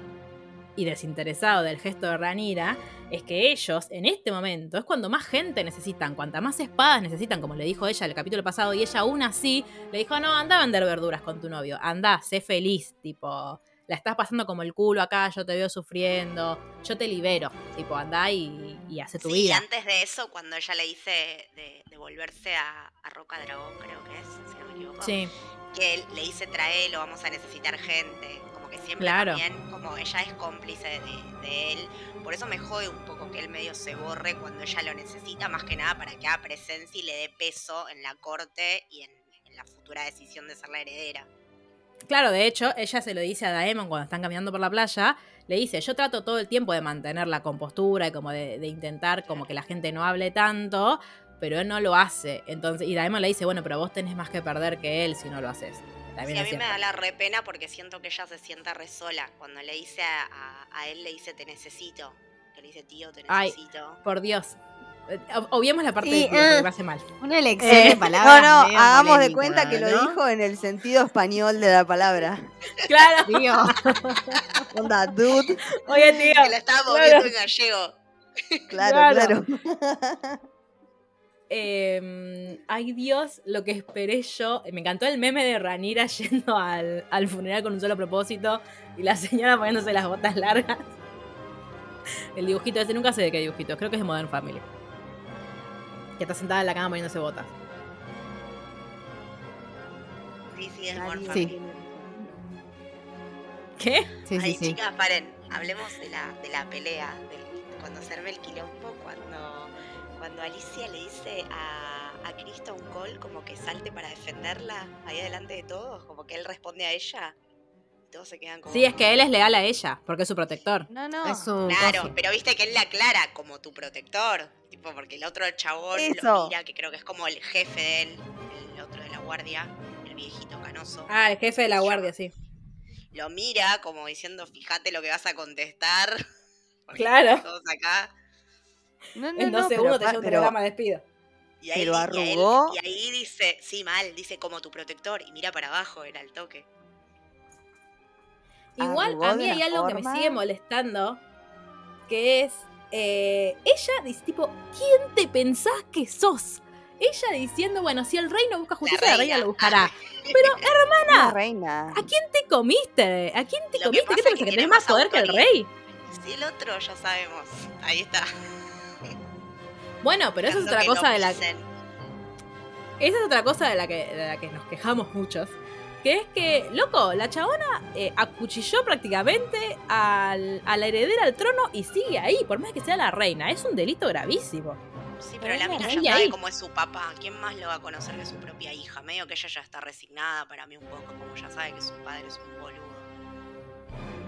[SPEAKER 1] y desinteresado del gesto de Ranira es que ellos, en este momento, es cuando más gente necesitan, cuanta más espadas necesitan, como le dijo ella el capítulo pasado, y ella aún así le dijo, no, anda a vender verduras con tu novio, anda, sé feliz, tipo, la estás pasando como el culo acá, yo te veo sufriendo, yo te libero, tipo, anda y, y hace tu
[SPEAKER 5] Sí, y
[SPEAKER 1] vida.
[SPEAKER 5] antes de eso, cuando ella le dice de, de volverse a, a Roca Dragón, creo que es, si no me equivoco,
[SPEAKER 1] Sí,
[SPEAKER 5] que él le dice trae, lo vamos a necesitar gente. Como que siempre
[SPEAKER 1] Claro.
[SPEAKER 5] también, como ella es cómplice de, de él. Por eso me jode un poco que él medio se borre cuando ella lo necesita, más que nada para que haga presencia y le dé peso en la corte y en, en la futura decisión de ser la heredera.
[SPEAKER 1] Claro, de hecho, ella se lo dice a Daemon cuando están caminando por la playa. Le dice, yo trato todo el tiempo de mantener la compostura y como de, de intentar como que la gente no hable tanto, pero él no lo hace. Entonces, y Daemon le dice, bueno, pero vos tenés más que perder que él si no lo haces. También
[SPEAKER 5] Sí, a mí me da la repena porque siento que ella se sienta re sola. Cuando le dice a, a- a él, le dice te necesito. Que le dice tío, te
[SPEAKER 1] Ay.
[SPEAKER 5] necesito.
[SPEAKER 1] Por Dios. Eh, ob- Obviemos la parte
[SPEAKER 4] Sí,
[SPEAKER 1] de que porque
[SPEAKER 4] ah.
[SPEAKER 1] me hace mal.
[SPEAKER 4] Una elección
[SPEAKER 2] Eh,
[SPEAKER 4] de palabras.
[SPEAKER 2] no, no, hagamos de cuenta que lo dijo en el sentido español de la palabra.
[SPEAKER 1] Claro.
[SPEAKER 4] Tío,
[SPEAKER 2] Onda, dude.
[SPEAKER 1] Oye, tío.
[SPEAKER 5] Que lo estábamos
[SPEAKER 1] claro.
[SPEAKER 5] viendo en gallego.
[SPEAKER 2] Claro,
[SPEAKER 1] Claro.
[SPEAKER 2] claro.
[SPEAKER 1] Eh, ay Dios, lo que esperé yo. Me encantó el meme de Ranira yendo al, al funeral con un solo propósito y la señora poniéndose las botas largas. El dibujito ese, nunca sé de qué dibujito, creo que es de Modern Family. Que está sentada en la cama poniéndose botas.
[SPEAKER 5] Sí, sí, es Modern
[SPEAKER 4] Sí.
[SPEAKER 5] Family.
[SPEAKER 1] ¿Qué?
[SPEAKER 4] sí, sí,
[SPEAKER 5] Ay,
[SPEAKER 4] sí.
[SPEAKER 5] chicas, paren, hablemos de la, de la pelea, del- cuando se el quilombo, cuando, cuando Alicia le dice a, a Kristen Cole como que salte para defenderla ahí delante de todos, como que él responde a ella, todos se quedan como...
[SPEAKER 1] Sí, es que él es leal a ella, porque es su protector.
[SPEAKER 2] No, no.
[SPEAKER 4] Es un
[SPEAKER 5] Claro, pero viste que él la aclara como tu protector, tipo porque el otro chabón lo
[SPEAKER 2] Eso.
[SPEAKER 5] mira, que creo que es como el jefe de él, el otro de la guardia, el viejito canoso.
[SPEAKER 1] Ah, el jefe de la guardia, sí.
[SPEAKER 5] lo mira como diciendo, fíjate lo que vas a contestar. porque
[SPEAKER 1] Claro.
[SPEAKER 5] Todos acá.
[SPEAKER 2] No, no,
[SPEAKER 1] En dos
[SPEAKER 2] no, pero
[SPEAKER 1] segundos te lleva un
[SPEAKER 2] pero-
[SPEAKER 1] telegrama de despido.
[SPEAKER 5] Y ahí,
[SPEAKER 2] Pero
[SPEAKER 5] y ahí-
[SPEAKER 2] arrugó.
[SPEAKER 5] y ahí dice, sí, mal, dice como tu protector. Y mira para abajo, era el toque.
[SPEAKER 1] Igual a mí hay algo que me sigue molestando, que es eh, ella dice tipo, ¿quién te pensás que sos? Ella diciendo, bueno, si el rey no busca justicia, la reina,
[SPEAKER 5] reina.
[SPEAKER 1] lo buscará.
[SPEAKER 2] Una reina.
[SPEAKER 1] ¿A quién te comiste? ¿A quién te
[SPEAKER 5] Lo que
[SPEAKER 1] comiste? ¿Qué
[SPEAKER 5] pasa
[SPEAKER 1] te
[SPEAKER 5] es que
[SPEAKER 1] pensás? ¿Que tenés más poder que el rey?
[SPEAKER 5] Si el otro ya sabemos. Ahí está.
[SPEAKER 1] Bueno, pero eso es otra
[SPEAKER 5] que
[SPEAKER 1] cosa de la
[SPEAKER 5] pisen.
[SPEAKER 1] Esa es otra cosa de la que, de la que nos quejamos muchos. Que es que, loco, la chabona eh, acuchilló prácticamente al- a la heredera al trono y sigue ahí, por más que sea la reina. Es un delito gravísimo.
[SPEAKER 5] Sí,
[SPEAKER 3] Pero
[SPEAKER 5] la mina ya sabe cómo es su papá. ¿Quién más lo va a conocer que su propia hija? Medio que ella ya está resignada para mí un poco, como ya sabe que su padre es un boludo.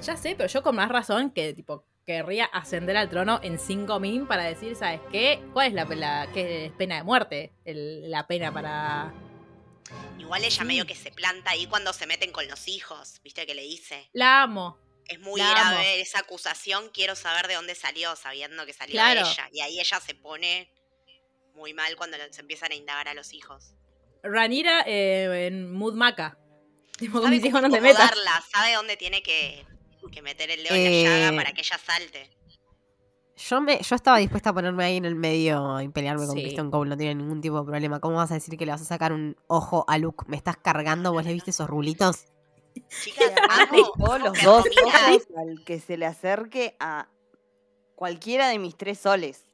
[SPEAKER 1] Ya sé, pero yo con más razón que, tipo, querría ascender al trono en 5 min para decir, ¿sabes qué? ¿Cuál es la, la qué es pena de muerte? El- la pena para...
[SPEAKER 5] Igual ella
[SPEAKER 1] Sí.
[SPEAKER 5] medio que se planta ahí cuando se meten con los hijos, ¿viste que le dice?
[SPEAKER 1] La amo.
[SPEAKER 5] Es muy
[SPEAKER 1] La
[SPEAKER 5] grave
[SPEAKER 1] amo.
[SPEAKER 5] esa acusación, quiero saber de dónde salió, sabiendo que salió
[SPEAKER 1] Claro.
[SPEAKER 5] de ella. Y ahí ella se pone muy mal cuando se empiezan a indagar a los hijos.
[SPEAKER 1] Ranira eh, en Mood Maca. Tipo,
[SPEAKER 5] Sabe
[SPEAKER 1] mis
[SPEAKER 5] cómo
[SPEAKER 1] hijos no te metas.
[SPEAKER 5] sabe dónde tiene que, que meter el dedo en
[SPEAKER 4] Eh,
[SPEAKER 5] la llaga para que ella salte.
[SPEAKER 4] Yo, me, yo estaba dispuesta a ponerme ahí en el medio y pelearme con
[SPEAKER 1] Sí.
[SPEAKER 4] Kristen Cole, no tiene ningún tipo de problema. ¿Cómo vas a decir que le vas a sacar un ojo a Luke? ¿Me estás cargando? ¿Vos le viste esos rulitos?
[SPEAKER 5] Chicas, amo,
[SPEAKER 2] los dos ojos al que se le acerque a cualquiera de mis tres soles.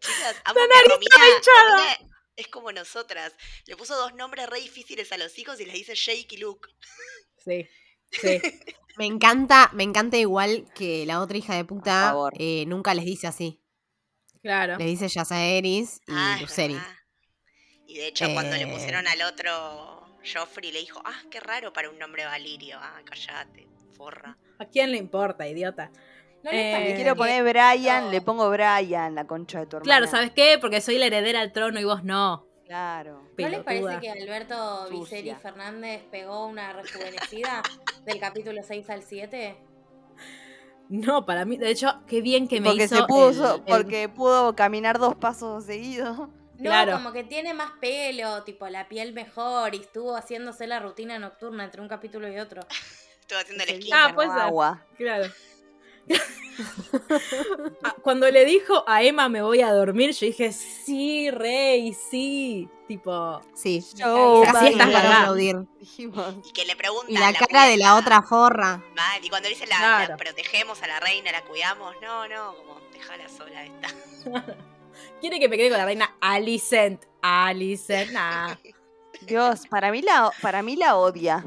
[SPEAKER 5] Chicas, amo que Romina, Romina es como nosotras. Le puso dos nombres re difíciles a los hijos y les dice Jake y Luke.
[SPEAKER 1] Sí, sí.
[SPEAKER 4] Me encanta, me encanta igual que la otra hija de puta
[SPEAKER 2] favor.
[SPEAKER 4] eh, nunca les dice así.
[SPEAKER 1] Claro.
[SPEAKER 4] Le dice Yasaeris y
[SPEAKER 5] Ah, es
[SPEAKER 4] Luceri.
[SPEAKER 5] verdad. Y de hecho, cuando le
[SPEAKER 4] Eh.
[SPEAKER 5] pusieron al otro Joffrey, le dijo, ah, qué raro para un nombre valirio. Ah, callate, forra.
[SPEAKER 1] ¿A quién le importa, idiota?
[SPEAKER 3] ¿No les
[SPEAKER 1] Eh,
[SPEAKER 2] Le quiero poner Brian,
[SPEAKER 3] No.
[SPEAKER 2] le pongo Brian, la concha de tu hermana.
[SPEAKER 1] Claro, ¿sabes qué? Porque soy la heredera al trono y vos no.
[SPEAKER 2] Claro.
[SPEAKER 3] ¿No les parece que Alberto. Viceri Fernández pegó una rejuvenecida del capítulo 6 al 7?
[SPEAKER 1] No, para mí, de hecho, qué bien que me
[SPEAKER 2] porque
[SPEAKER 1] hizo
[SPEAKER 2] se pudo,
[SPEAKER 1] el- el-
[SPEAKER 2] porque pudo caminar dos pasos seguidos.
[SPEAKER 3] No,
[SPEAKER 1] Claro.
[SPEAKER 3] como que tiene más pelo, tipo la piel mejor y estuvo haciéndose la rutina nocturna entre un capítulo y otro.
[SPEAKER 5] Estuve haciendo el esquí.
[SPEAKER 1] Ah,
[SPEAKER 2] agua.
[SPEAKER 1] Claro. Ah, Cuando le dijo a Emma me voy a dormir, yo dije, sí, rey, sí. Tipo,
[SPEAKER 4] Sí.
[SPEAKER 2] Yo,
[SPEAKER 1] Casi estás
[SPEAKER 4] para aplaudir.
[SPEAKER 2] Dijimos.
[SPEAKER 5] Y que le pregunta.
[SPEAKER 4] Y la cara de la otra forra.
[SPEAKER 5] Mal, y cuando le dice la,
[SPEAKER 1] Claro.
[SPEAKER 5] la protegemos a la reina, la cuidamos. No, no, como dejala sola esta.
[SPEAKER 1] quiere que me quede con la reina Alicent. Alicent, nah.
[SPEAKER 2] Dios, para mí la, para mí la odia.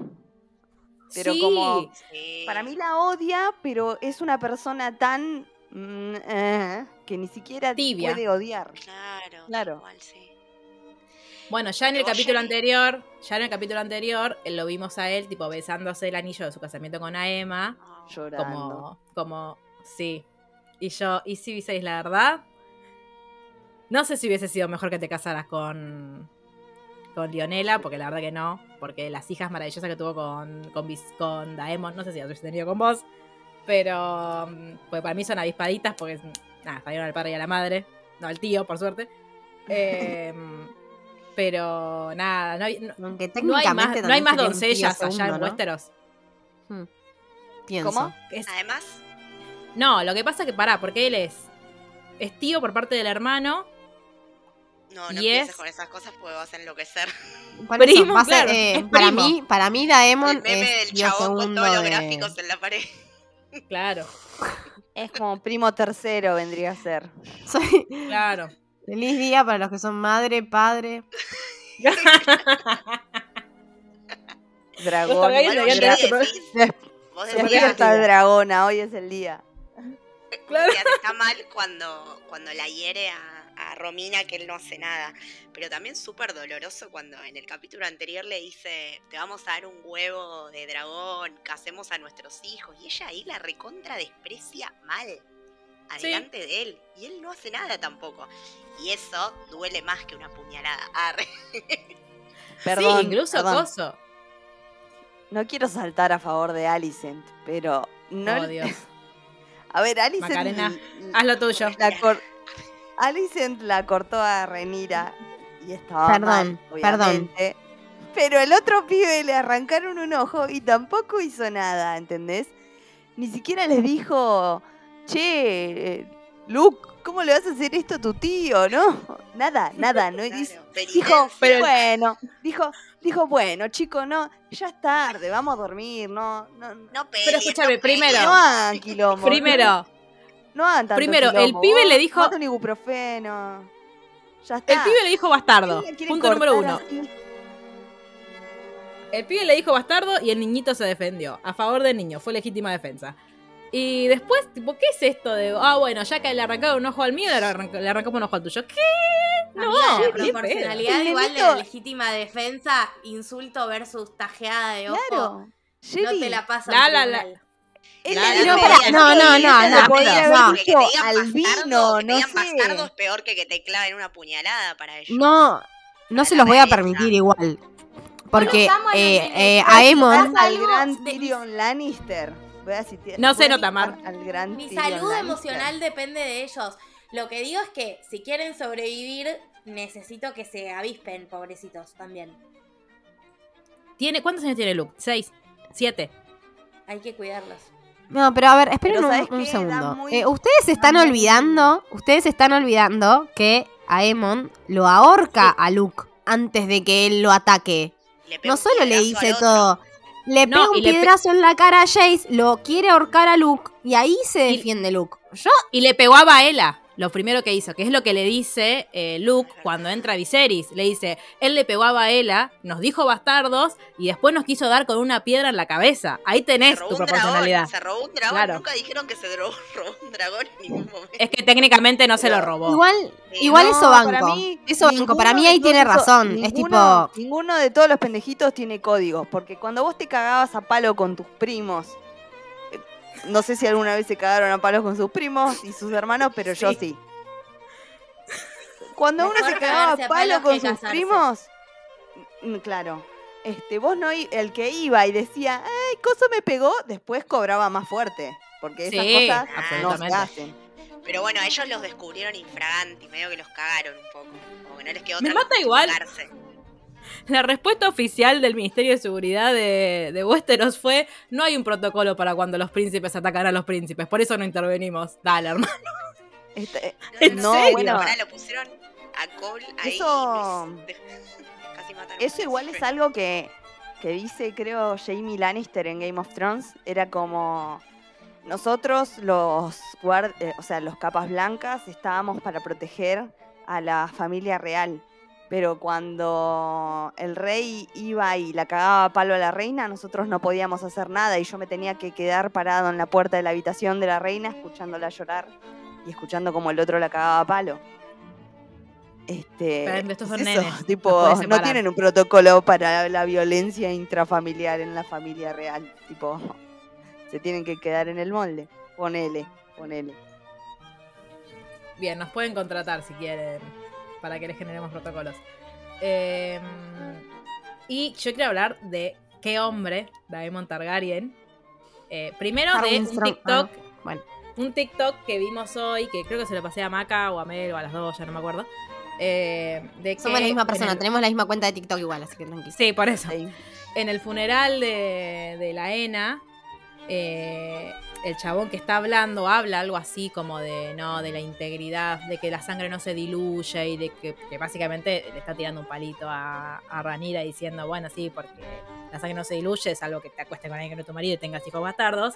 [SPEAKER 2] Pero
[SPEAKER 1] sí,
[SPEAKER 2] como
[SPEAKER 5] Sí.
[SPEAKER 2] Para mí la odia, pero es una persona tan mm, eh, que ni siquiera
[SPEAKER 1] Tibia.
[SPEAKER 2] puede odiar.
[SPEAKER 5] Claro, cual, sí.
[SPEAKER 1] Bueno, ya en el
[SPEAKER 5] Oye.
[SPEAKER 1] capítulo anterior, ya en el capítulo anterior, eh, lo vimos a él, tipo, besándose el anillo de su casamiento con Aema.
[SPEAKER 5] Ah,
[SPEAKER 2] Llorando.
[SPEAKER 1] Como, como, sí. Y yo, y si Viserys, la verdad, no sé si hubiese sido mejor que te casaras con, con Lionela, porque la verdad que no, porque las hijas maravillosas que tuvo con, con, Vis- con Daemon, no sé si las hubiese tenido con vos, pero mm, pues para mí son avispaditas, porque, nada, salieron al padre y a la madre, no al tío, por suerte. Em, pero nada, no hay, no-
[SPEAKER 4] Aunque
[SPEAKER 1] no hay más,
[SPEAKER 4] técnicamente
[SPEAKER 1] no hay más doncellas allá en
[SPEAKER 4] ¿no?
[SPEAKER 1] Westeros.
[SPEAKER 4] Pienso.
[SPEAKER 2] ¿Cómo?
[SPEAKER 1] Es-
[SPEAKER 5] Además,
[SPEAKER 1] No, lo que pasa es que pará, porque él es, es tío por parte del hermano.
[SPEAKER 5] No, no
[SPEAKER 1] Y
[SPEAKER 5] empieces
[SPEAKER 1] es-
[SPEAKER 5] con esas cosas porque vas a enloquecer.
[SPEAKER 4] Por eso,
[SPEAKER 1] Primo,
[SPEAKER 4] a ser,
[SPEAKER 1] claro,
[SPEAKER 4] eh, para
[SPEAKER 1] primo.
[SPEAKER 4] mí, para mí Daemon
[SPEAKER 5] el meme
[SPEAKER 4] es
[SPEAKER 5] del chabón con
[SPEAKER 4] segundo
[SPEAKER 5] todos los
[SPEAKER 4] de-
[SPEAKER 5] gráficos en la pared.
[SPEAKER 1] Claro,
[SPEAKER 2] Es como primo tercero vendría a ser.
[SPEAKER 4] Soy-
[SPEAKER 1] claro.
[SPEAKER 4] Feliz día para los que son madre, padre.
[SPEAKER 2] Dragón. Dragona, hoy es el día.
[SPEAKER 1] Claro.
[SPEAKER 5] está mal cuando, cuando la hiere a, a Romina que él no hace nada. Pero también súper doloroso cuando en el capítulo anterior le dice, te vamos a dar un huevo de dragón, casemos a nuestros hijos. Y ella ahí la recontra desprecia mal. Adelante de él. Y él no hace nada tampoco. Y eso duele más que una puñalada. Arre.
[SPEAKER 2] Perdón,
[SPEAKER 1] sí, incluso
[SPEAKER 2] perdón.
[SPEAKER 1] Coso.
[SPEAKER 2] No quiero saltar a favor de Alicent, pero no.
[SPEAKER 1] Oh, Dios.
[SPEAKER 2] A ver, Alicent.
[SPEAKER 1] Macarena, Haz lo tuyo.
[SPEAKER 2] La, cor- Alicent la cortó a Renira y estaba
[SPEAKER 4] Perdón,
[SPEAKER 2] mal,
[SPEAKER 4] perdón.
[SPEAKER 2] Pero el otro pibe le arrancaron un ojo y tampoco hizo nada, ¿entendés? Ni siquiera les dijo, che, Luke, ¿cómo le vas a hacer esto a tu tío? ¿No? Nada, nada, no
[SPEAKER 5] Claro,
[SPEAKER 2] Dijo,
[SPEAKER 5] penitencia.
[SPEAKER 2] bueno, dijo, dijo, bueno, chico, no, ya es tarde, vamos a dormir, no, no, no
[SPEAKER 5] No
[SPEAKER 1] Pero escúchame,
[SPEAKER 5] no
[SPEAKER 1] primero.
[SPEAKER 2] quilombo.
[SPEAKER 1] Primero,
[SPEAKER 2] No hagan tanto
[SPEAKER 1] Primero, el pibe le dijo-
[SPEAKER 2] un ibuprofeno. Ya está.
[SPEAKER 1] el pibe le dijo bastardo. Punto número uno.
[SPEAKER 2] así.
[SPEAKER 1] El pibe le dijo bastardo y el niñito se defendió. A favor del niño, fue legítima defensa. Y después, tipo, ¿qué es esto de, ah, bueno, ya que le arrancaron un ojo al mío, le, le arrancamos un ojo al tuyo? ¿Qué? No,
[SPEAKER 3] Amiga, la proporcionalidad igual de la legítima defensa, insulto versus tajeada de ojo.
[SPEAKER 2] Claro.
[SPEAKER 3] No
[SPEAKER 2] Jerry,
[SPEAKER 3] te la pasan.
[SPEAKER 1] La, la, la. No,
[SPEAKER 4] no, no, no, no, no,
[SPEAKER 2] haber
[SPEAKER 4] no.
[SPEAKER 2] Dicho sé.
[SPEAKER 5] es peor que que te claven una puñalada para ellos.
[SPEAKER 4] No, no se los voy a permitir igual. Porque
[SPEAKER 3] a
[SPEAKER 4] eh, eh, Emon,
[SPEAKER 2] al gran Tyrion Lannister.
[SPEAKER 1] No se nota, Mar.
[SPEAKER 3] Mi salud emocional depende de ellos. Lo que digo es que si quieren sobrevivir, necesito que se avispen, pobrecitos, también.
[SPEAKER 1] ¿Tiene, ¿Cuántos años tiene Luke? ¿Seis? ¿Siete?
[SPEAKER 3] Hay que cuidarlos.
[SPEAKER 4] No, pero a ver, esperen un, segundo.
[SPEAKER 2] muy-
[SPEAKER 4] Eh, ustedes están
[SPEAKER 2] muy-
[SPEAKER 4] olvidando, ustedes están olvidando que Aemon lo ahorca a Luke antes de que él lo ataque. No solo le dice todo, le
[SPEAKER 1] No,
[SPEAKER 4] pega un piedrazo en la cara a Jace, lo quiere ahorcar a Luke y ahí se
[SPEAKER 1] Y-
[SPEAKER 4] defiende Luke. Yo,
[SPEAKER 1] Y le pegó a Baela, lo primero que hizo, que es lo que le dice eh, Luke cuando entra Viserys. Le dice, él le pegó a Baela, nos dijo bastardos y después nos quiso dar con una piedra en la cabeza. Ahí
[SPEAKER 5] Se
[SPEAKER 1] tenés
[SPEAKER 5] robó
[SPEAKER 1] tu
[SPEAKER 5] un
[SPEAKER 1] proporcionalidad.
[SPEAKER 5] dragón, se robó un dragón.
[SPEAKER 1] Claro.
[SPEAKER 5] Nunca dijeron que se robó, robó un dragón en ningún momento.
[SPEAKER 1] Es que técnicamente no se lo robó.
[SPEAKER 4] igual, igual
[SPEAKER 2] No,
[SPEAKER 4] eso banco.
[SPEAKER 2] para mí,
[SPEAKER 4] eso banco. Para mí ahí tiene razón. Es tipo,
[SPEAKER 2] Ninguno de todos los pendejitos tiene códigos. Porque cuando vos te cagabas a palo con tus primos. No sé si alguna vez se cagaron a palos con sus primos y sus hermanos, pero yo sí. Cuando uno se cagaba a palo
[SPEAKER 3] palos
[SPEAKER 2] con sus
[SPEAKER 3] casarse.
[SPEAKER 2] primos, mm, claro. Este, vos no, el que iba y decía, ay, coso me pegó, después cobraba más fuerte. Porque esas
[SPEAKER 1] Sí,
[SPEAKER 2] cosas no se
[SPEAKER 1] absolutamente.
[SPEAKER 2] hacen.
[SPEAKER 5] Pero bueno, ellos los descubrieron infraganti, medio que los cagaron un poco. Como que no les quedó
[SPEAKER 1] Me
[SPEAKER 5] otra
[SPEAKER 1] mata igual.
[SPEAKER 5] cagarse.
[SPEAKER 1] La respuesta oficial del Ministerio de Seguridad de, de Westeros fue: no hay un protocolo para cuando los príncipes atacan a los príncipes, por eso no intervenimos. Dale, hermano.
[SPEAKER 2] Este,
[SPEAKER 1] ¿En
[SPEAKER 5] No,
[SPEAKER 2] no,
[SPEAKER 1] serio?
[SPEAKER 2] bueno,
[SPEAKER 5] Ahora lo pusieron a Cole ahí.
[SPEAKER 2] Eso-
[SPEAKER 5] casi mataron
[SPEAKER 2] Eso igual es algo que, que dice, creo, Jamie Lannister en Game of Thrones. Era como nosotros, los guard eh, o sea, los capas blancas, estábamos para proteger a la familia real. Pero cuando el rey iba y la cagaba a palo a la reina, nosotros no podíamos hacer nada y yo me tenía que quedar parado en la puerta de la habitación de la reina escuchándola llorar y escuchando como el otro la cagaba a palo. Este,
[SPEAKER 1] Pero estos son nenes,
[SPEAKER 2] tipo, no tienen un protocolo para la violencia intrafamiliar en la familia real. Tipo, se tienen que quedar en el molde. Ponele, ponele.
[SPEAKER 1] Bien, nos pueden contratar si quieren para que les generemos protocolos. Eh, y yo quiero hablar de qué hombre, Daemon Targaryen. Eh, primero de un TikTok.
[SPEAKER 4] ah, bueno.
[SPEAKER 1] Un TikTok que vimos hoy, que creo que se lo pasé a Maca o a Mel o a las dos, ya no me acuerdo. eh, de que
[SPEAKER 4] somos la misma persona,
[SPEAKER 1] el-
[SPEAKER 4] tenemos la misma cuenta de TikTok igual, así que tranquilo.
[SPEAKER 1] Sí, por eso.
[SPEAKER 2] Sí.
[SPEAKER 1] En el funeral de, de la ENA, eh, el chabón que está hablando habla algo así como de no, de la integridad, de que la sangre no se diluye y de que, básicamente le está tirando un palito a, Ranira diciendo, bueno, sí, porque la sangre no se diluye, es algo que te acueste con alguien que no es tu marido y tengas hijos bastardos.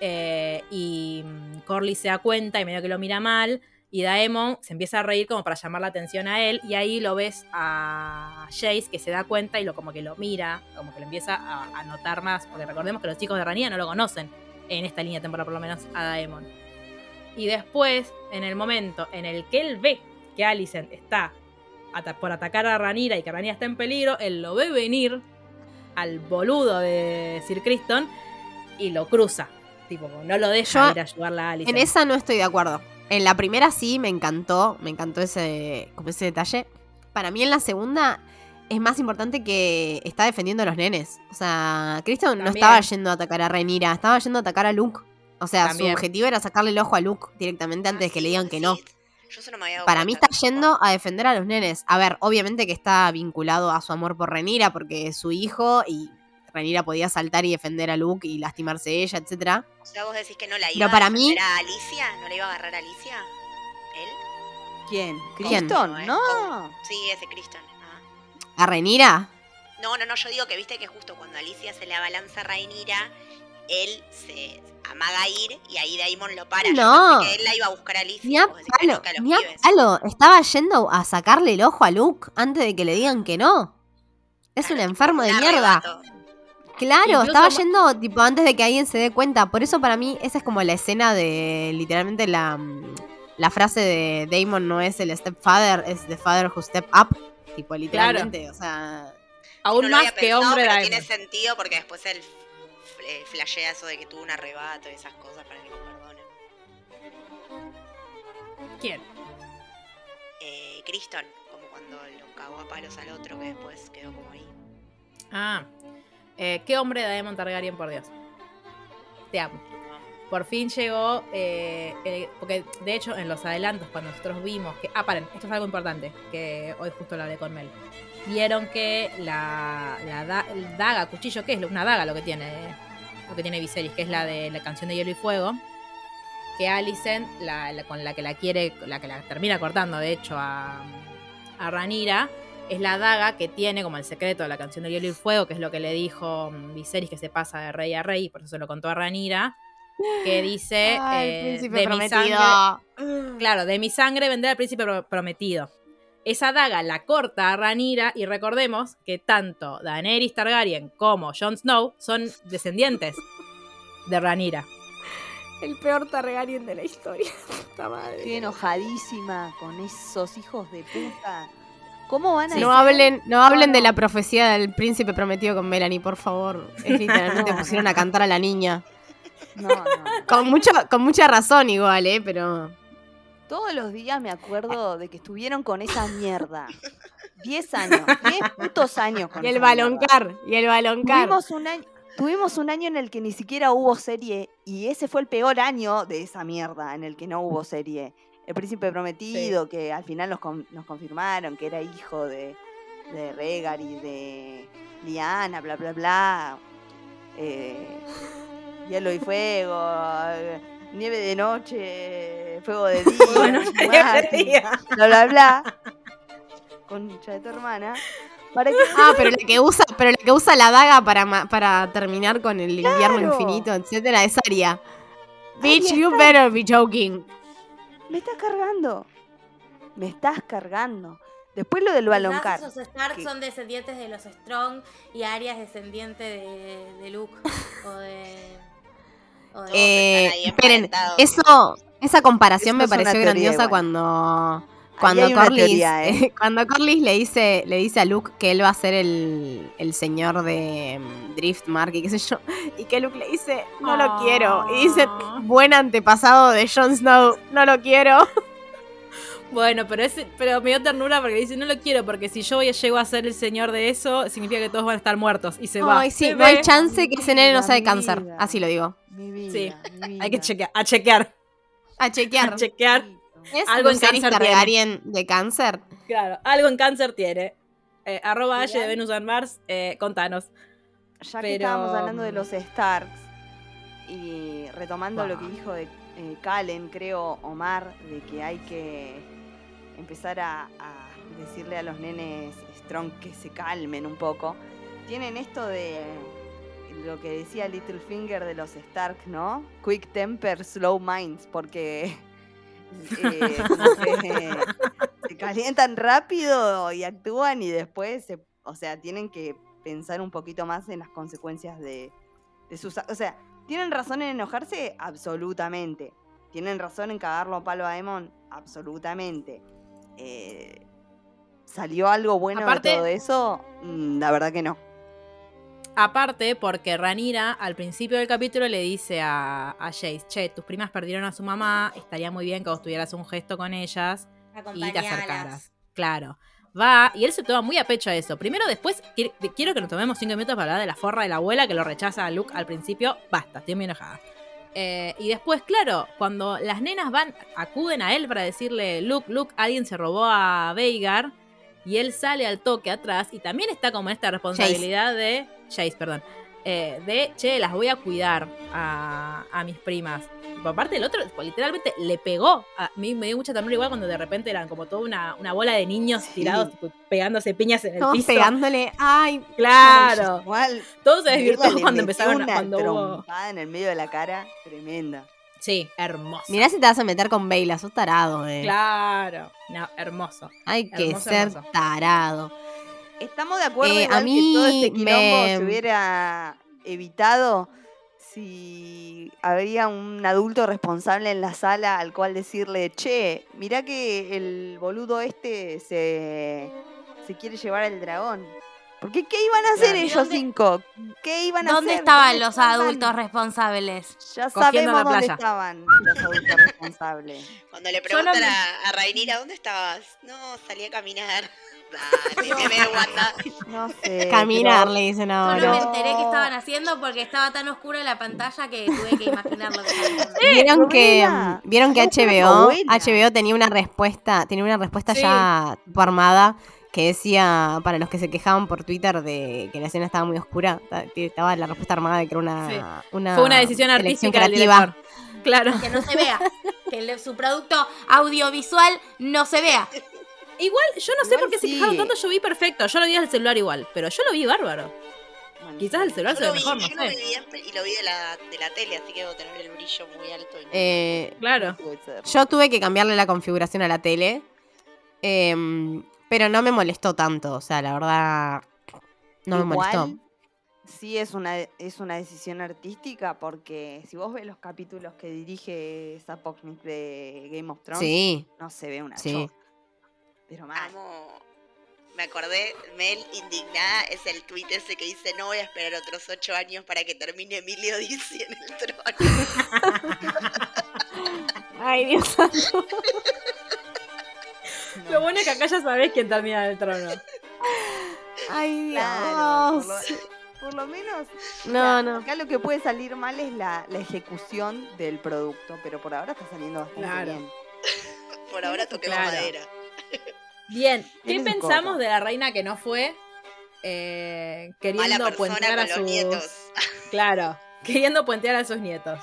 [SPEAKER 1] Eh, y mm, Corley se da cuenta y medio que lo mira mal. Y Daemon se empieza a reír como para llamar la atención a él. Y ahí lo ves a Jace que se da cuenta y lo como que lo mira, como que lo empieza a, a notar más. Porque recordemos que los chicos de Ranía no lo conocen en esta línea temporal, por lo menos a Daemon. Y después, en el momento en el que él ve que Alicent está por atacar a Ranira y que Ranira está en peligro, él lo ve venir al boludo de Sir Criston y lo cruza. Tipo, no lo deja
[SPEAKER 4] Yo-
[SPEAKER 1] ir a ayudarla a Alicent.
[SPEAKER 4] En esa no estoy de acuerdo. En la primera sí me encantó, me encantó ese, como ese detalle. Para mí en la segunda es más importante que está defendiendo a los nenes. O sea, Kristen no
[SPEAKER 1] También.
[SPEAKER 4] estaba yendo a atacar a Renira, estaba yendo a atacar a Luke. O sea,
[SPEAKER 1] También.
[SPEAKER 4] su objetivo era sacarle el ojo a Luke directamente antes de que le digan que no.
[SPEAKER 5] Yo eso no me había dado
[SPEAKER 4] Para mí está yendo a defender a los nenes. A ver, obviamente que está vinculado a su amor por Renira, porque es su hijo y Renira podía saltar y defender a Luke y lastimarse ella, etcétera.
[SPEAKER 5] O sea, vos decís que no la
[SPEAKER 4] Pero
[SPEAKER 5] iba
[SPEAKER 4] para
[SPEAKER 5] a
[SPEAKER 4] mí-
[SPEAKER 5] a Alicia, ¿no le iba a agarrar a Alicia? ¿Él?
[SPEAKER 2] ¿Quién? ¿Criston?
[SPEAKER 5] ¿eh?
[SPEAKER 2] No.
[SPEAKER 5] Sí, ese Kristen.
[SPEAKER 4] ¿A Renira?
[SPEAKER 5] No, no, no, yo digo que viste que justo cuando Alicia se le abalanza a Rhaenyra, él se amaga a ir y ahí Daemon lo para.
[SPEAKER 4] No.
[SPEAKER 5] Yo pensé que él la iba a buscar a Alicia.
[SPEAKER 4] Ni a palo,
[SPEAKER 5] que
[SPEAKER 4] ni a. Estaba yendo a sacarle el ojo a Luke antes de que le digan que no. Es un enfermo de mierda. Claro,
[SPEAKER 1] Incluso
[SPEAKER 4] estaba yendo tipo antes de que alguien se dé cuenta. Por eso para mí esa es como la escena de literalmente la, la frase de Damon no es el stepfather, es the father who step up. Tipo literalmente, o sea...
[SPEAKER 1] Aún
[SPEAKER 5] No
[SPEAKER 1] más
[SPEAKER 5] había
[SPEAKER 1] que
[SPEAKER 5] pensado,
[SPEAKER 1] hombre
[SPEAKER 5] pero tiene sentido porque después él eh, flashea eso de que tuvo un arrebato y esas cosas para que lo perdonen.
[SPEAKER 1] ¿Quién?
[SPEAKER 5] Eh, Criston, como cuando lo cagó a palos al otro que después quedó como ahí.
[SPEAKER 1] Ah. Eh, ¿Qué hombre de Daemon Targaryen, por Dios? Te amo. Por fin llegó, eh, porque de hecho en los adelantos cuando nosotros vimos que... Ah, paren, esto es algo importante, que hoy justo lo hablé con Mel. Vieron que la, daga, cuchillo, ¿qué es? Una daga lo que tiene, lo que tiene Viserys, que es la de la canción de Hielo y Fuego. Que Alicent, la, la- con la que la quiere, la que la termina cortando de hecho a, a Ranira, es la daga que tiene como el secreto de la canción de Hielo y Fuego, que es lo que le dijo mm, Viserys que se pasa de rey a rey, y por eso se lo contó a Ranira, que dice
[SPEAKER 4] Ay,
[SPEAKER 1] eh,
[SPEAKER 4] príncipe
[SPEAKER 1] de mi
[SPEAKER 4] prometido.
[SPEAKER 1] sangre, claro, de mi sangre vendrá el príncipe pro- prometido. Esa daga la corta a Ranira y recordemos que tanto Daenerys Targaryen como Jon Snow son descendientes de Ranira.
[SPEAKER 4] El peor Targaryen de la historia. Puta madre.
[SPEAKER 2] Estoy enojadísima con esos hijos de puta. ¿Cómo van a
[SPEAKER 4] No hablen, no hablen
[SPEAKER 2] No,
[SPEAKER 4] de la profecía del príncipe prometido con Melanie, por favor. Es literalmente
[SPEAKER 2] No,
[SPEAKER 4] pusieron
[SPEAKER 2] no.
[SPEAKER 4] a cantar a la niña.
[SPEAKER 2] No, no.
[SPEAKER 4] Con, mucho, con mucha razón igual, ¿eh? Pero...
[SPEAKER 2] Todos los días me acuerdo de que estuvieron con esa mierda. Diez años, diez putos años con
[SPEAKER 4] Y el
[SPEAKER 2] esa mierda.
[SPEAKER 4] baloncar, y el baloncar.
[SPEAKER 2] Tuvimos un año, tuvimos un año en el que ni siquiera hubo serie y ese fue el peor año de esa mierda en el que no hubo serie. El príncipe prometido, que al final nos, con- nos confirmaron que era hijo de, de Rhaegar y de Liana, bla, bla, bla. Eh, hielo y fuego, eh, nieve de noche, fuego de día,
[SPEAKER 1] Bueno,
[SPEAKER 2] Martín, bla, bla, bla. Concha de tu hermana. Para que
[SPEAKER 4] Ah, pero la que usa, pero la que usa la daga para, ma- para terminar con el invierno infinito, etcétera, es Aria. Bitch, you better be joking.
[SPEAKER 2] Me estás cargando. Me estás cargando. Después lo del baloncar.
[SPEAKER 3] Esos Stark
[SPEAKER 2] que-
[SPEAKER 3] son descendientes de los Strong y Arya es descendiente de, de Luke o de.
[SPEAKER 4] Eh, esperen, eso, esa comparación
[SPEAKER 2] Eso
[SPEAKER 4] me
[SPEAKER 2] es una
[SPEAKER 4] pareció grandiosa
[SPEAKER 2] igual.
[SPEAKER 4] cuando cuando Corlys,
[SPEAKER 2] teoría, ¿eh?
[SPEAKER 4] cuando Corlys le dice le dice a Luke que él va a ser el, el señor de mm, Driftmark y qué sé yo, y que Luke le dice no lo quiero y dice
[SPEAKER 1] Ah.
[SPEAKER 4] buen antepasado de Jon Snow, no lo quiero.
[SPEAKER 1] Bueno, pero es, pero me dio ternura porque dice, no lo quiero, porque si yo voy- llego a ser el señor de eso, significa que todos van a estar muertos. Y se va.
[SPEAKER 4] Ay, sí,
[SPEAKER 1] Se
[SPEAKER 4] no hay chance que ese nene no sea de
[SPEAKER 2] vida,
[SPEAKER 4] cáncer,
[SPEAKER 2] vida.
[SPEAKER 4] así lo digo.
[SPEAKER 2] Mi vida,
[SPEAKER 1] Sí,
[SPEAKER 2] mi
[SPEAKER 1] Hay que
[SPEAKER 2] vida.
[SPEAKER 1] chequear, a chequear,
[SPEAKER 4] A chequear.
[SPEAKER 1] a chequear.
[SPEAKER 4] ¿Es
[SPEAKER 1] Algo en cáncer tiene.
[SPEAKER 4] Targaryen de cáncer?
[SPEAKER 1] Claro, algo en cáncer tiene. Eh, arroba Aye de Venus and Mars, eh, contanos.
[SPEAKER 2] Ya que estábamos hablando de
[SPEAKER 1] mm,
[SPEAKER 2] los Starks y retomando lo que dijo de eh, Calen, creo, Omar, de que hay que empezar a, decirle a los nenes Strong que se calmen un poco. Tienen esto de lo que decía Littlefinger de los Stark, ¿no? Quick temper, slow minds, porque eh, se calientan rápido y actúan y después, se- o sea, tienen que pensar un poquito más en las consecuencias de, sus... O sea, ¿tienen razón en enojarse? Absolutamente. ¿Tienen razón en cagarlo a palo a Demon? Absolutamente. Eh, ¿Salió algo bueno
[SPEAKER 1] Aparte-
[SPEAKER 2] de todo eso? Mm, la verdad que no.
[SPEAKER 1] Aparte, porque Ranira al principio del capítulo le dice a, a Jace, che, tus primas perdieron a su mamá, estaría muy bien que vos tuvieras un gesto con ellas y te acercaras. Claro. Va, y él se toma muy a pecho a eso. Primero, después, qui- quiero que nos tomemos cinco minutos para hablar de la forra de la abuela que lo rechaza a Luke al principio. Basta, estoy muy enojada. Eh, y después, claro, cuando las nenas van, acuden a él para decirle, Luke, Luke, alguien se robó a Veigar. Y él sale al toque atrás y también está como esta responsabilidad de... Jace, perdón. Eh, de, che, las voy a cuidar a, a mis primas. Por parte del otro, pues, literalmente le pegó. A mí me dio mucha ternura igual cuando de repente eran como toda una, una bola de niños tirados, tipo, pegándose piñas en el
[SPEAKER 4] Todos
[SPEAKER 1] piso.
[SPEAKER 4] pegándole. Ay,
[SPEAKER 1] Claro.
[SPEAKER 2] Igual,
[SPEAKER 1] Todo se desvirtuó cuando empezaron,
[SPEAKER 2] una
[SPEAKER 1] cuando hubo...
[SPEAKER 2] en el medio de la cara, tremenda.
[SPEAKER 1] Sí, hermoso.
[SPEAKER 4] mirá si te vas a meter con Beyla, sos tarado, eh.
[SPEAKER 1] Claro. No, hermoso.
[SPEAKER 4] Hay que
[SPEAKER 1] Hermoso,
[SPEAKER 4] ser
[SPEAKER 1] hermoso.
[SPEAKER 4] tarado.
[SPEAKER 2] Estamos de acuerdo
[SPEAKER 4] Eh,
[SPEAKER 2] igual
[SPEAKER 4] a
[SPEAKER 2] que todo
[SPEAKER 4] mí
[SPEAKER 2] este quilombo
[SPEAKER 4] me-
[SPEAKER 2] se hubiera evitado si habría un adulto responsable en la sala al cual decirle, che, mirá que el boludo este se, se quiere llevar al dragón. Porque ¿qué iban a hacer
[SPEAKER 3] Claro. ¿Y
[SPEAKER 2] ellos
[SPEAKER 3] dónde-
[SPEAKER 2] cinco? ¿Qué iban a
[SPEAKER 3] ¿Dónde
[SPEAKER 2] hacer?
[SPEAKER 3] estaban
[SPEAKER 2] ¿Dónde
[SPEAKER 3] los
[SPEAKER 2] estaban?
[SPEAKER 3] adultos responsables?
[SPEAKER 2] Ya sabemos dónde
[SPEAKER 1] playa.
[SPEAKER 2] estaban los adultos responsables.
[SPEAKER 5] Cuando le
[SPEAKER 1] no
[SPEAKER 5] preguntan
[SPEAKER 1] me-
[SPEAKER 5] a, a Rainira, ¿dónde estabas? No, salí a caminar. Dale.
[SPEAKER 2] No sé.
[SPEAKER 4] Caminar,
[SPEAKER 2] pero-
[SPEAKER 4] le dicen ahora.
[SPEAKER 3] no me enteré qué estaban haciendo porque estaba tan oscura la pantalla que tuve que imaginar lo que estaban.
[SPEAKER 4] Vieron que, vieron que HBO. HBO tenía una respuesta, tenía una respuesta
[SPEAKER 1] Sí.
[SPEAKER 4] ya armada que decía para los que se quejaban por Twitter de que la escena estaba muy oscura, ta- estaba la respuesta armada de que era una,
[SPEAKER 1] Sí.
[SPEAKER 4] una
[SPEAKER 1] Fue una decisión artística
[SPEAKER 4] creativa.
[SPEAKER 1] Claro.
[SPEAKER 3] Que no se vea. Que el- su producto audiovisual no se vea.
[SPEAKER 1] Igual, yo no sé
[SPEAKER 2] Igual
[SPEAKER 1] por qué se
[SPEAKER 2] sí.
[SPEAKER 1] quejaron tanto, yo vi perfecto. Yo lo vi desde el celular igual, pero yo lo vi bárbaro.
[SPEAKER 2] Bueno,
[SPEAKER 1] Quizás el celular se
[SPEAKER 5] lo
[SPEAKER 1] ve
[SPEAKER 5] vi,
[SPEAKER 1] mejor, no
[SPEAKER 5] yo lo vi y lo vi de la, de la tele, así que debo tener el brillo muy alto. Y no-
[SPEAKER 4] Eh,
[SPEAKER 1] Claro.
[SPEAKER 4] yo tuve que cambiarle la configuración a la tele, em, pero no me molestó tanto, o sea, la verdad no me molestó.
[SPEAKER 2] Sí, es una, es una decisión artística porque si vos ves los capítulos que dirige Sapoknik de Game of Thrones,
[SPEAKER 4] Sí,
[SPEAKER 2] no se ve una
[SPEAKER 4] Sí.
[SPEAKER 2] chota. Pero mal.
[SPEAKER 5] Amo. Me acordé, Mel indignada es el tuit ese que dice no voy a esperar otros ocho años para que termine Emilio Dizzy en el trono.
[SPEAKER 4] Ay, Dios.
[SPEAKER 2] No.
[SPEAKER 1] Lo bueno es que acá ya sabés quién termina en el trono.
[SPEAKER 4] Ay, Dios.
[SPEAKER 2] por lo menos.
[SPEAKER 4] No, no.
[SPEAKER 2] Acá lo que puede salir mal es la, la ejecución del producto, pero por ahora está saliendo bastante
[SPEAKER 1] Claro.
[SPEAKER 2] bien.
[SPEAKER 5] Por ahora toquemos
[SPEAKER 1] Claro.
[SPEAKER 5] madera.
[SPEAKER 1] Bien, ¿qué pensamos
[SPEAKER 2] coco.
[SPEAKER 1] de la reina que no fue? Eh, queriendo puentear a sus.
[SPEAKER 5] nietos.
[SPEAKER 1] Claro, queriendo puentear a sus nietos.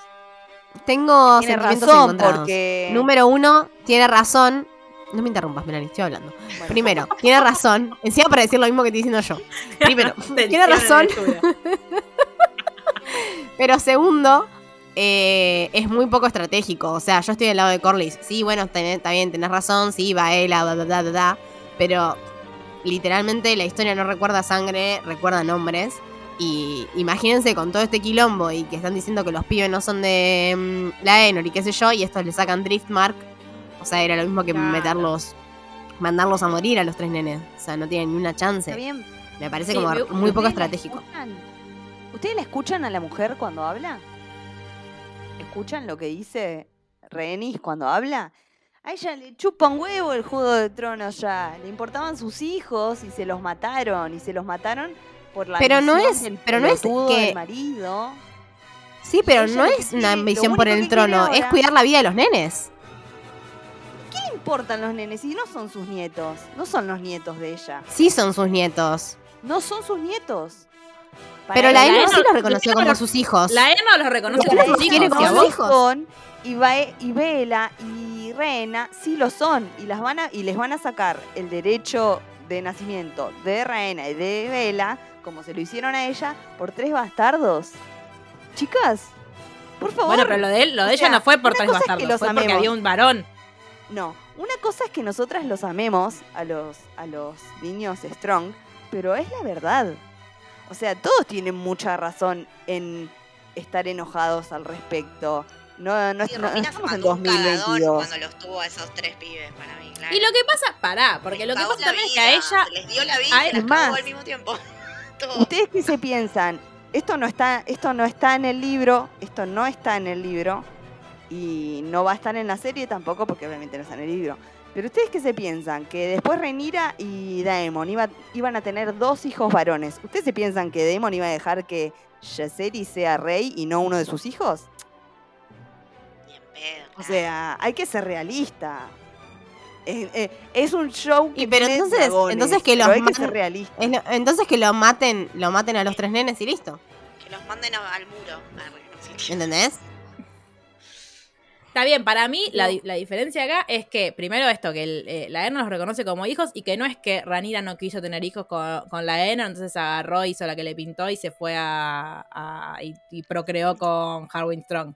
[SPEAKER 4] Tengo
[SPEAKER 2] Tiene razón porque.
[SPEAKER 4] Número uno, tiene razón. No me interrumpas, Melanie, estoy hablando.
[SPEAKER 2] Bueno,
[SPEAKER 4] Primero, tiene razón. Encima para decir lo mismo que estoy diciendo yo. Primero, tiene razón. Pero segundo, eh, es muy poco estratégico. O sea, yo estoy del lado de Corlys. Sí, bueno, está bien, tenés razón. Sí, Baela, bla, bla, bla, bla. Pero literalmente la historia no recuerda sangre, recuerda nombres. Y imagínense con todo este quilombo y que están diciendo que los pibes no son de mm, la Enor y qué sé yo, y estos le sacan Driftmark. O sea, era lo mismo que
[SPEAKER 1] Claro.
[SPEAKER 4] meterlos, mandarlos a morir a los tres nenes. O sea, no tienen ni una chance.
[SPEAKER 2] Está bien.
[SPEAKER 4] Me parece
[SPEAKER 1] Sí,
[SPEAKER 4] como
[SPEAKER 1] me-
[SPEAKER 4] muy poco
[SPEAKER 2] ¿Ustedes la
[SPEAKER 4] estratégico.
[SPEAKER 2] ¿Ustedes la escuchan a la mujer cuando habla? ¿Escuchan lo que dice Renis cuando habla? A ella le chupa un huevo el juego de tronos ya. Le importaban sus hijos y se los mataron. Y se los mataron por la
[SPEAKER 4] Pero no es-
[SPEAKER 2] del
[SPEAKER 4] pero no es que-
[SPEAKER 2] marido.
[SPEAKER 4] Sí, pero no es una ambición por el trono, es cuidar la vida de los nenes.
[SPEAKER 2] ¿Qué le importan los nenes si no son sus nietos? No son los nietos de ella.
[SPEAKER 4] Sí son sus nietos.
[SPEAKER 2] No son sus nietos. Para
[SPEAKER 4] Pero la
[SPEAKER 1] la
[SPEAKER 4] Eno
[SPEAKER 1] Eno-
[SPEAKER 4] sí los reconoció como
[SPEAKER 1] Eno-
[SPEAKER 4] sus hijos.
[SPEAKER 1] La Emma los reconoce
[SPEAKER 4] Pero
[SPEAKER 1] como sus
[SPEAKER 4] Eno
[SPEAKER 1] hijos.
[SPEAKER 4] como sus hijos.
[SPEAKER 2] y, Bae- y Vela y Reina sí lo son y las van a, y les van a sacar el derecho de nacimiento de Reina y de Vela, como se lo hicieron a ella, por tres bastardos. Chicas, por favor.
[SPEAKER 1] Bueno, pero lo de él, lo de
[SPEAKER 2] O
[SPEAKER 1] ella
[SPEAKER 2] sea,
[SPEAKER 1] no fue por tres
[SPEAKER 2] cosa es que
[SPEAKER 1] bastardos,
[SPEAKER 2] los
[SPEAKER 1] fue porque
[SPEAKER 2] amemos.
[SPEAKER 1] había un varón.
[SPEAKER 2] No, una cosa es que nosotras los amemos a los, a los niños strong, pero es la verdad. O sea, todos tienen mucha razón en estar enojados al respecto. No, no,
[SPEAKER 5] Sí,
[SPEAKER 2] no-
[SPEAKER 5] Romina se
[SPEAKER 2] estamos en
[SPEAKER 5] mandó un cagadón
[SPEAKER 2] 2022.
[SPEAKER 5] cuando los tuvo a esos tres pibes para mí, claro.
[SPEAKER 1] Y lo que pasa, pará, porque
[SPEAKER 5] Les
[SPEAKER 1] lo que pasa también es que a ella,
[SPEAKER 5] Se les dio la vida
[SPEAKER 1] a él-
[SPEAKER 2] más,
[SPEAKER 5] al mismo tiempo. Todo.
[SPEAKER 2] ¿Ustedes qué se piensan? Esto no está, esto no está en el libro, esto no está en el libro y no va a estar en la serie tampoco porque obviamente no está en el libro. Pero ustedes qué se piensan? Que después Renira y Daemon iba- iban a tener dos hijos varones. ¿Ustedes se piensan que Daemon iba a dejar que Jacery sea rey y no uno de sus hijos?
[SPEAKER 5] pedo,
[SPEAKER 2] O sea, hay que ser realista. Eh, eh, es un show que
[SPEAKER 4] Y pero
[SPEAKER 2] tiene
[SPEAKER 4] entonces-
[SPEAKER 2] dragones,
[SPEAKER 4] entonces que
[SPEAKER 2] pero hay que ser realista.
[SPEAKER 4] Lo- entonces que lo maten, lo maten a los tres nenes y listo.
[SPEAKER 5] Que los manden a- al muro. Sé.
[SPEAKER 4] ¿Entendés?
[SPEAKER 1] Está bien, para mí la, la diferencia acá es que, primero esto, que el, eh, la Aenor los reconoce como hijos y que no es que Ranira no quiso tener hijos con, con la Aenor, entonces agarró, hizo la que le pintó y se fue a, a- y, y procreó con Harwin Strong.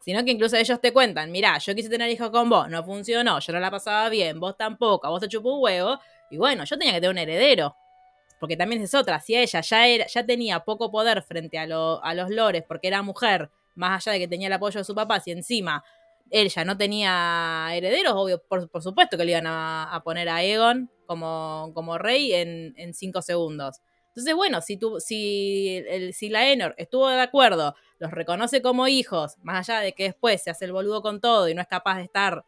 [SPEAKER 1] Sino que incluso ellos te cuentan, mirá, yo quise tener hijos con vos, no funcionó, yo no la pasaba bien, vos tampoco, vos te chupó un huevo, y bueno, yo tenía que tener un heredero. Porque también es otra, si ella ya, era, ya tenía poco poder frente a, lo- a los lores porque era mujer, más allá de que tenía el apoyo de su papá, si encima ella no tenía herederos, obvio, por, por supuesto que le iban a, a poner a Egon como, como rey en, en cinco segundos. Entonces, bueno, si, tú, si, el, si la Enor estuvo de acuerdo, los reconoce como hijos, más allá de que después se hace el boludo con todo y no es capaz de estar,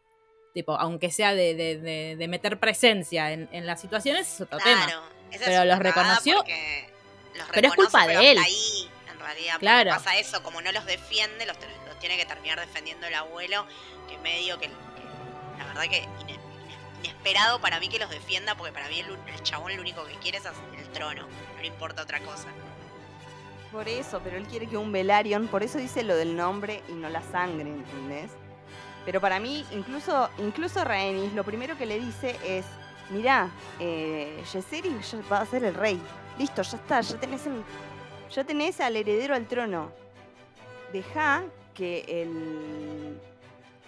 [SPEAKER 1] tipo, aunque sea de, de- de- de meter presencia en, en las situaciones, es otro tema.
[SPEAKER 5] Claro, esa
[SPEAKER 1] Pero
[SPEAKER 5] es
[SPEAKER 1] los reconoció.
[SPEAKER 5] Los
[SPEAKER 1] Pero es
[SPEAKER 5] reconoce,
[SPEAKER 1] culpa de él.
[SPEAKER 5] ahí, en realidad.
[SPEAKER 1] Claro.
[SPEAKER 5] Pasa eso, como no los defiende, los, los tiene que terminar defendiendo el abuelo, que medio que, que la verdad que ine- ine- inesperado para mí que los defienda, porque para mí el, chabón lo único que quiere es el trono, no le importa otra cosa.
[SPEAKER 2] Por eso, pero él quiere que un Velaryon, por eso dice lo del nombre y no la sangre, ¿entendés? Pero para mí, incluso, incluso Rhaenys, lo primero que le dice es, mirá, eh, ya va a ser el rey. Listo, ya está, ya tenés, el- ya tenés al heredero al trono. Deja que el...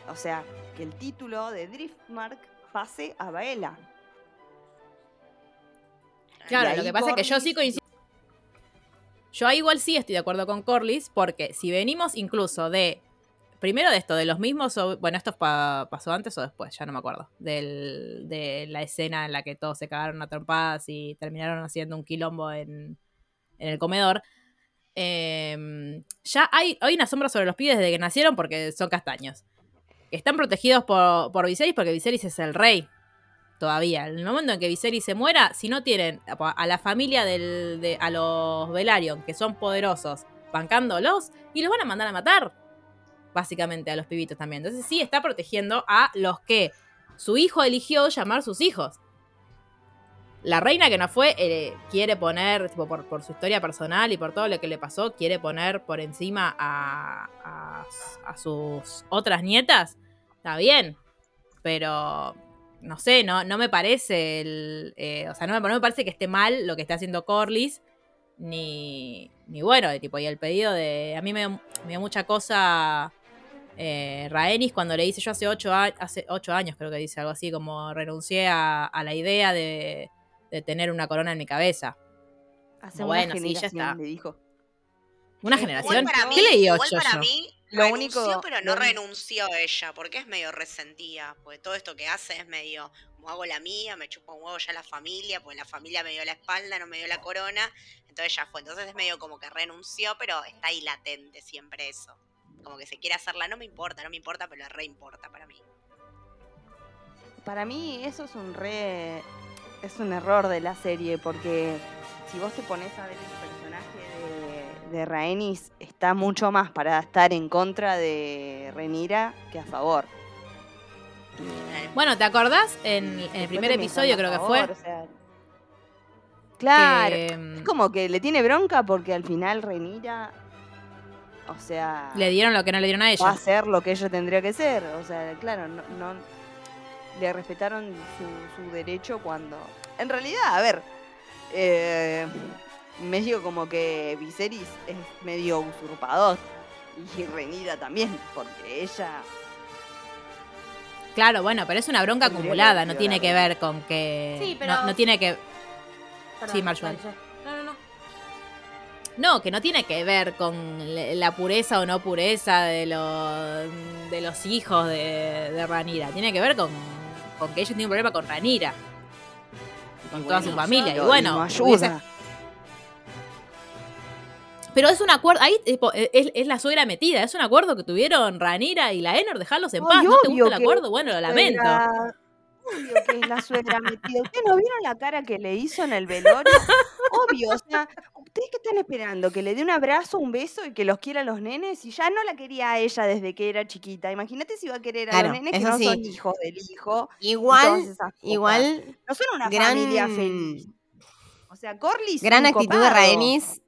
[SPEAKER 2] O sea, que el título de Driftmark pase a Baela.
[SPEAKER 1] Claro, lo que pasa es que yo sí coincido. Yo ahí igual sí estoy de acuerdo con Corlys, porque si venimos incluso de. Primero de esto, de los mismos. Bueno, esto pa- pasó antes o después, ya no me acuerdo. Del, de la escena en la que todos se cagaron a trompadas y terminaron haciendo un quilombo en, en el comedor. Em, ya hay, hay una sombra sobre los pibes desde que nacieron porque son castaños. Están protegidos por, por Viserys porque Viserys es el rey todavía. En el momento en que Viserys se muera, si no tienen a la familia de, a los Velaryon, que son poderosos, bancándolos, y los van a mandar a matar. Básicamente a los pibitos también. Entonces sí está protegiendo a los que su hijo eligió llamar sus hijos. La reina que no fue, eh, quiere poner, tipo, por, por su historia personal y por todo lo que le pasó, quiere poner por encima a, sus otras nietas. Está bien. Pero no sé, no, no me parece el. eh, o sea, no me, no me parece que esté mal lo que está haciendo Corlys. Ni, ni bueno, de tipo, y el pedido de. A mí me, me dio mucha cosa. Eh, Rhaenys cuando le dice yo hace ocho, hace ocho años, creo que dice algo así, como renuncié a la idea de, de tener una corona en mi cabeza.
[SPEAKER 2] Hace
[SPEAKER 1] Bueno,
[SPEAKER 2] una
[SPEAKER 1] sí, ya está.
[SPEAKER 2] le dijo.
[SPEAKER 1] Una generación.
[SPEAKER 5] Igual para mí,
[SPEAKER 1] ¿Qué leí
[SPEAKER 5] igual
[SPEAKER 1] ocho
[SPEAKER 5] para
[SPEAKER 1] yo?
[SPEAKER 5] mí
[SPEAKER 2] Lo
[SPEAKER 5] renunció,
[SPEAKER 2] único-
[SPEAKER 5] pero no renunció ella, porque es medio resentida. Porque todo esto que hace es medio, como hago la mía, me chupa un huevo ya la familia, porque la familia me dio la espalda, no me dio la corona. Entonces ya fue. Entonces es medio como que renunció, pero está ahí latente siempre eso. Como que se quiere hacerla, no me importa, no me importa, pero re importa para mí.
[SPEAKER 2] Para mí eso es un re... Es un error de la serie, porque si vos te pones a ver el personaje de, de Rhaenys, está mucho más para estar en contra de Renira que a favor.
[SPEAKER 1] Bueno, ¿te acordás? En, en el primer episodio creo que
[SPEAKER 2] favor,
[SPEAKER 1] fue.
[SPEAKER 2] o sea, claro.
[SPEAKER 1] que, mm,
[SPEAKER 2] Es como que le tiene bronca porque al final Renira, o sea,
[SPEAKER 1] le dieron lo que no le dieron a
[SPEAKER 2] va a
[SPEAKER 1] ella.
[SPEAKER 2] hacer lo que ella tendría que ser. O sea, claro, no, no- le respetaron su, su derecho cuando. En realidad, a ver, eh, medio como que Viserys es medio usurpador. Y Renira también, porque ella.
[SPEAKER 1] Claro, bueno, pero es una bronca acumulada, no tiene que ver con que.
[SPEAKER 3] Sí, pero-
[SPEAKER 1] no, no tiene que.
[SPEAKER 3] Perdón,
[SPEAKER 1] Sí, Marshall.
[SPEAKER 3] No, no, no.
[SPEAKER 1] No, que no tiene que ver con la pureza o no pureza de los, de los hijos de, de Ranira. Tiene que ver con, con que ellos tienen un problema con Ranira. Y con
[SPEAKER 2] y
[SPEAKER 1] toda
[SPEAKER 2] bueno,
[SPEAKER 1] su familia. y bueno,
[SPEAKER 2] no ayuda.
[SPEAKER 1] pero es un acuerdo. Ahí tipo, es, es la suegra metida. Es un acuerdo que tuvieron Ranira y la Enor. Dejarlos en
[SPEAKER 2] Ay,
[SPEAKER 1] paz. ¿No te gusta el acuerdo? Bueno, lo lamento.
[SPEAKER 2] Era- Obvio que es la suegra metida. ¿Ustedes no vieron la cara que le hizo en el velorio? Obvio, o sea, ¿ustedes qué están esperando? ¿Que le dé un abrazo, un beso y que los quiera a los nenes? Y ya no la quería a ella desde que era chiquita. Imagínate si iba a querer a
[SPEAKER 4] Claro,
[SPEAKER 2] los nenes que no
[SPEAKER 4] sí.
[SPEAKER 2] son hijos del hijo.
[SPEAKER 4] Igual, igual,
[SPEAKER 2] No son una
[SPEAKER 4] gran,
[SPEAKER 2] familia feliz. O sea, Corlys.
[SPEAKER 4] gran actitud de. Raenis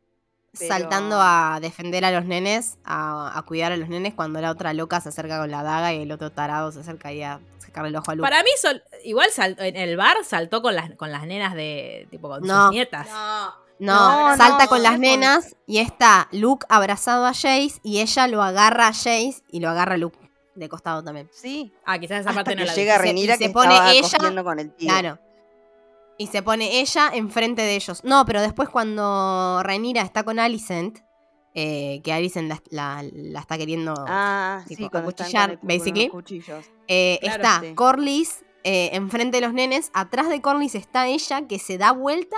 [SPEAKER 2] pero-
[SPEAKER 4] saltando a defender a los nenes, a, a cuidar a los nenes cuando la otra loca se acerca con la daga y el otro tarado se acerca ahí a sacarle el ojo a Luke.
[SPEAKER 1] Para mí, sol- igual sal- en el bar saltó con las, con las nenas de. tipo con
[SPEAKER 4] No.
[SPEAKER 1] sus nietas.
[SPEAKER 3] No.
[SPEAKER 4] No,
[SPEAKER 2] No,
[SPEAKER 4] salta
[SPEAKER 2] no,
[SPEAKER 4] con las nenas y está Luke abrazado a Jace y ella lo agarra a Jace y lo agarra a Luke de costado también.
[SPEAKER 2] Sí.
[SPEAKER 1] Ah, quizás esa
[SPEAKER 2] Hasta
[SPEAKER 1] parte no la vi.
[SPEAKER 2] llega
[SPEAKER 4] se-
[SPEAKER 2] Renira
[SPEAKER 4] y se
[SPEAKER 2] que
[SPEAKER 4] pone
[SPEAKER 2] estaba
[SPEAKER 4] ella-
[SPEAKER 2] con el tío.
[SPEAKER 4] Claro. Y se pone ella enfrente de ellos. No, pero después cuando Rhaenyra está con Alicent, eh, que Alicent la, la- la está queriendo
[SPEAKER 2] Ah,
[SPEAKER 4] Tipo,
[SPEAKER 2] sí,
[SPEAKER 4] acuchillar, basically. Eh,
[SPEAKER 1] Claro,
[SPEAKER 4] está
[SPEAKER 2] sí.
[SPEAKER 4] Corlys eh, enfrente de los nenes, atrás de Corlys está ella que se da vuelta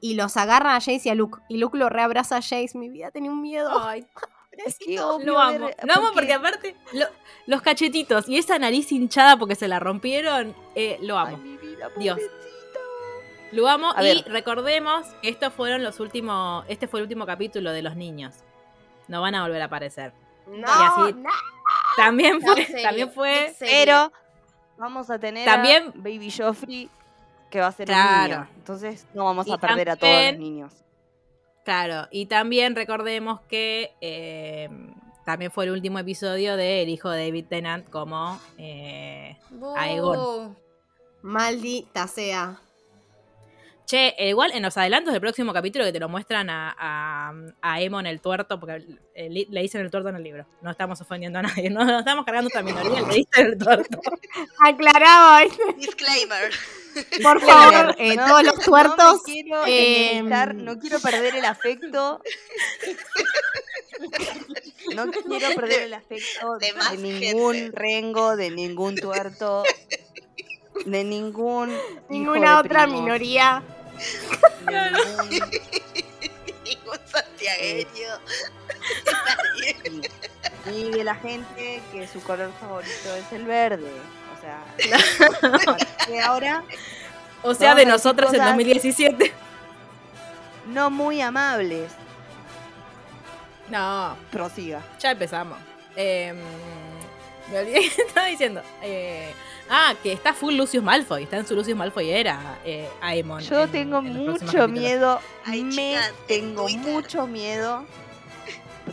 [SPEAKER 4] y los agarra a Jace y a Luke. Y Luke lo reabraza a Jace. Mi vida tenía un miedo.
[SPEAKER 1] Ay,
[SPEAKER 2] Es que obvio
[SPEAKER 1] lo amo.
[SPEAKER 2] ver-
[SPEAKER 1] Lo amo porque aparte, lo- los cachetitos y esa nariz hinchada porque se la rompieron, eh, lo
[SPEAKER 2] Ay,
[SPEAKER 1] amo.
[SPEAKER 2] mi vida,
[SPEAKER 1] Dios. Lo amo
[SPEAKER 2] A
[SPEAKER 1] y
[SPEAKER 2] ver.
[SPEAKER 1] recordemos que estos fueron los últimos, este fue el último capítulo de los niños. No van a volver a aparecer.
[SPEAKER 4] No,
[SPEAKER 1] Y así-
[SPEAKER 4] no.
[SPEAKER 1] También
[SPEAKER 3] No,
[SPEAKER 1] fue,
[SPEAKER 3] serie,
[SPEAKER 1] también fue.
[SPEAKER 2] Pero vamos a tener
[SPEAKER 1] También-
[SPEAKER 2] a Baby Joffrey que va a ser
[SPEAKER 1] Claro.
[SPEAKER 2] un niño. Entonces no vamos
[SPEAKER 1] Y
[SPEAKER 2] a perder a todos los niños.
[SPEAKER 1] claro, y también recordemos que eh, también fue el último episodio de El hijo de David Tennant como eh, Aegon.
[SPEAKER 4] Maldita sea.
[SPEAKER 1] Che, eh, igual en los adelantos del próximo capítulo que te lo muestran a, a, a Emon el tuerto, porque eh, le dicen el tuerto en el libro. No estamos ofendiendo a nadie, no, no estamos cargando esta minoría, le dicen el tuerto.
[SPEAKER 4] Aclaraba, ¿eh?
[SPEAKER 5] Disclaimer.
[SPEAKER 4] por favor, eh,
[SPEAKER 2] No,
[SPEAKER 4] todos los
[SPEAKER 2] no me
[SPEAKER 4] tuertos.
[SPEAKER 2] quiero
[SPEAKER 4] eh,
[SPEAKER 2] enemistar, no quiero perder el afecto. No quiero perder el afecto
[SPEAKER 5] De
[SPEAKER 2] ningún
[SPEAKER 5] gente.
[SPEAKER 2] rengo, de ningún tuerto, de ningún
[SPEAKER 4] ninguna
[SPEAKER 2] de
[SPEAKER 4] otra minoría.
[SPEAKER 2] De ningún-
[SPEAKER 5] Ningún santiagueño.
[SPEAKER 2] Y de la gente que su color favorito es el verde. O sea, que ahora
[SPEAKER 1] O sea, de nosotros en
[SPEAKER 2] cosas-
[SPEAKER 1] 2017.
[SPEAKER 2] no muy amables.
[SPEAKER 1] No,
[SPEAKER 2] Prosiga.
[SPEAKER 1] ya empezamos. Eh, me olvidé que estaba diciendo. Eh, ah, que está full Lucius Malfoy. Está en su Lucius Malfoy era eh, Aemon.
[SPEAKER 2] Yo
[SPEAKER 1] en-
[SPEAKER 2] tengo
[SPEAKER 1] en
[SPEAKER 2] mucho miedo,
[SPEAKER 5] Ay,
[SPEAKER 2] me tengo
[SPEAKER 5] Twitter.
[SPEAKER 2] mucho miedo.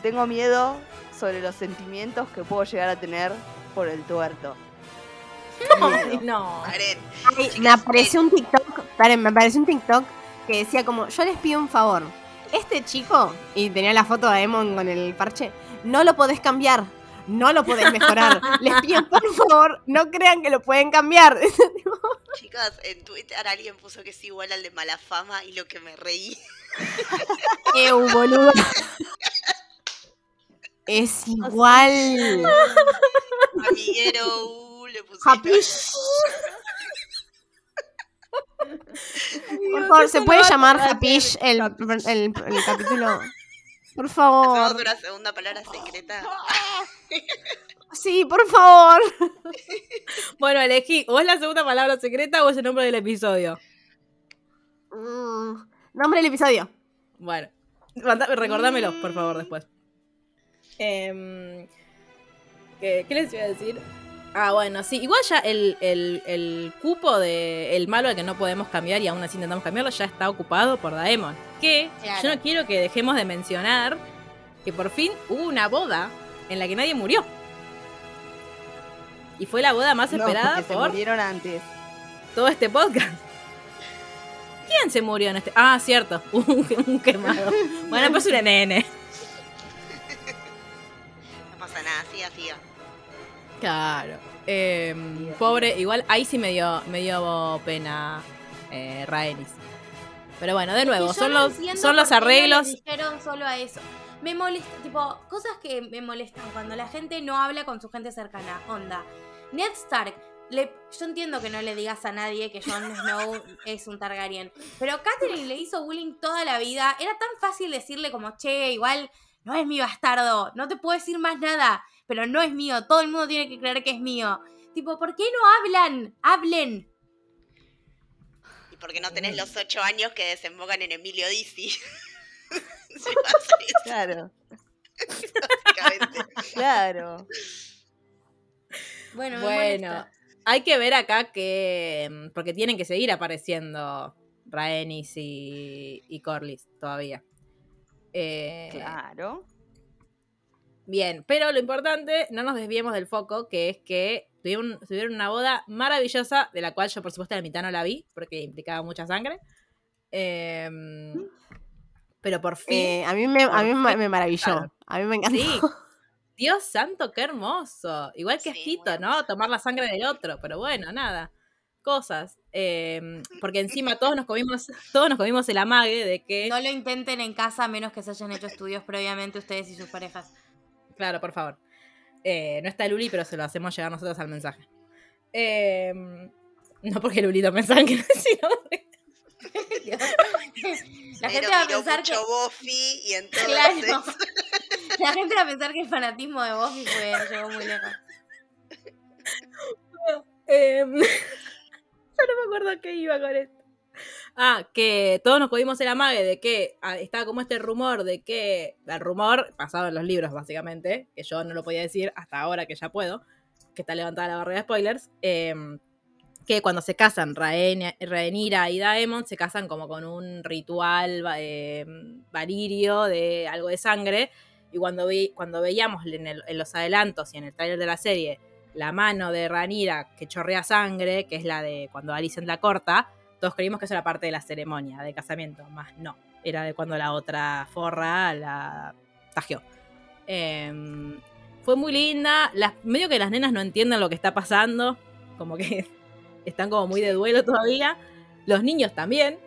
[SPEAKER 2] Tengo miedo sobre los sentimientos que puedo llegar a tener por el tuerto.
[SPEAKER 1] No.
[SPEAKER 4] Ay,
[SPEAKER 5] Chicas,
[SPEAKER 4] me apareció un TikTok, paren, me apareció un TikTok que decía como, yo les pido un favor. Este chico, y tenía la foto de Emon con el parche, no lo podés cambiar, no lo podés mejorar. les pido por favor, no crean que lo pueden cambiar.
[SPEAKER 5] Chicas, en Twitter alguien puso que es igual al de Malafama y lo que me reí.
[SPEAKER 4] Eu, boludo. Es igual.
[SPEAKER 5] Amiguero, uh, le.
[SPEAKER 4] Hapish. Por favor, ¿se puede llamar el, el, el capítulo? Por
[SPEAKER 5] Hacemos
[SPEAKER 4] favor.
[SPEAKER 5] una segunda palabra secreta.
[SPEAKER 4] Sí, por favor.
[SPEAKER 1] Bueno, elegí. O es la segunda palabra secreta o es el nombre del episodio.
[SPEAKER 4] Mm, nombre del episodio.
[SPEAKER 1] Bueno, recordámelo, por favor, después. Em, ¿qué, qué les iba a decir? Ah, bueno, sí. Igual ya el, el- el cupo de el malo al que no podemos cambiar y aún así intentamos cambiarlo ya está ocupado por Daemon. Que
[SPEAKER 3] Claro.
[SPEAKER 1] yo no quiero que dejemos de mencionar que por fin hubo una boda en la que nadie murió. Y fue la boda más
[SPEAKER 2] No,
[SPEAKER 1] esperada
[SPEAKER 2] se
[SPEAKER 1] por
[SPEAKER 2] murieron antes.
[SPEAKER 1] todo este podcast. ¿Quién se murió en este? Ah, cierto, un, un quemado. Bueno, pues un nene.
[SPEAKER 5] No pasa nada, siga, siga.
[SPEAKER 1] Claro. Em, pobre, igual ahí sí me dio, me dio pena eh. Pero bueno, de nuevo, son
[SPEAKER 3] no
[SPEAKER 1] los, son los arreglos.
[SPEAKER 3] dijeron solo a eso. Me molesta, tipo, cosas que me molestan cuando la gente no habla con su gente cercana. Onda, Ned Stark, le, yo entiendo que no le digas a nadie que Jon Snow es un Targaryen, pero Catelyn le hizo bullying toda la vida. Era tan fácil decirle como, che, igual no es mi bastardo, no te puedo decir más nada, pero no es mío, todo el mundo tiene que creer que es mío. Tipo, ¿por qué no hablan? Hablen,
[SPEAKER 5] Porque no tenés los ocho años que desembocan en Emilio Dizzi.
[SPEAKER 2] Claro, claro.
[SPEAKER 3] Bueno,
[SPEAKER 1] Bueno, hay que ver acá que. mm, Porque tienen que seguir apareciendo Rhaenys y, y Corlys todavía. Eh,
[SPEAKER 2] Claro.
[SPEAKER 1] Bien, pero lo importante, no nos desviemos del foco, que es que tuvieron, tuvieron una boda maravillosa, de la cual yo por supuesto la mitad no la vi, porque implicaba mucha sangre. Em, pero por fin,
[SPEAKER 4] Eh, a mí, me, a mí me, me maravilló. A mí me encantó.
[SPEAKER 1] sí. Dios santo, qué hermoso. Igual que
[SPEAKER 5] Sí,
[SPEAKER 1] ¿no? Tomar la sangre del otro, pero bueno, nada. Cosas. Em, porque encima todos nos comimos, todos nos comimos el amague de que.
[SPEAKER 3] No lo intenten en casa a menos que se hayan hecho estudios previamente ustedes y sus parejas.
[SPEAKER 1] Claro, por favor. Eh, no está Luli, pero se lo hacemos llegar nosotros al mensaje. Em, no porque Luli tome sangre, sino
[SPEAKER 3] La gente
[SPEAKER 5] Pero
[SPEAKER 3] va a pensar que.
[SPEAKER 5] Buffy y entonces
[SPEAKER 3] Claro. La gente va a pensar que el fanatismo de Buffy fue, llegó muy lejos.
[SPEAKER 1] Em, yo no me acuerdo qué iba con esto. Ah, que todos nos comimos el amague de que ah, estaba como este rumor de que. El rumor, basado en los libros, básicamente, que yo no lo podía decir hasta ahora que ya puedo, que está levantada la barrera de spoilers. em, que cuando se casan Rhaen- Rhaenyra y Daemon, se casan como con un ritual va- em, valirio de algo de sangre. Y cuando, vi, cuando veíamos en, el- en los adelantos y en el trailer de la serie la mano de Ranira que chorrea sangre, que es la de cuando Alicent la corta, todos creímos que eso era parte de la ceremonia de casamiento, más no. Era de cuando la otra forra la tajeó. Em, fue muy linda. Las, medio que las nenas no entienden lo que está pasando. Como que están como muy de duelo todavía. Los niños también.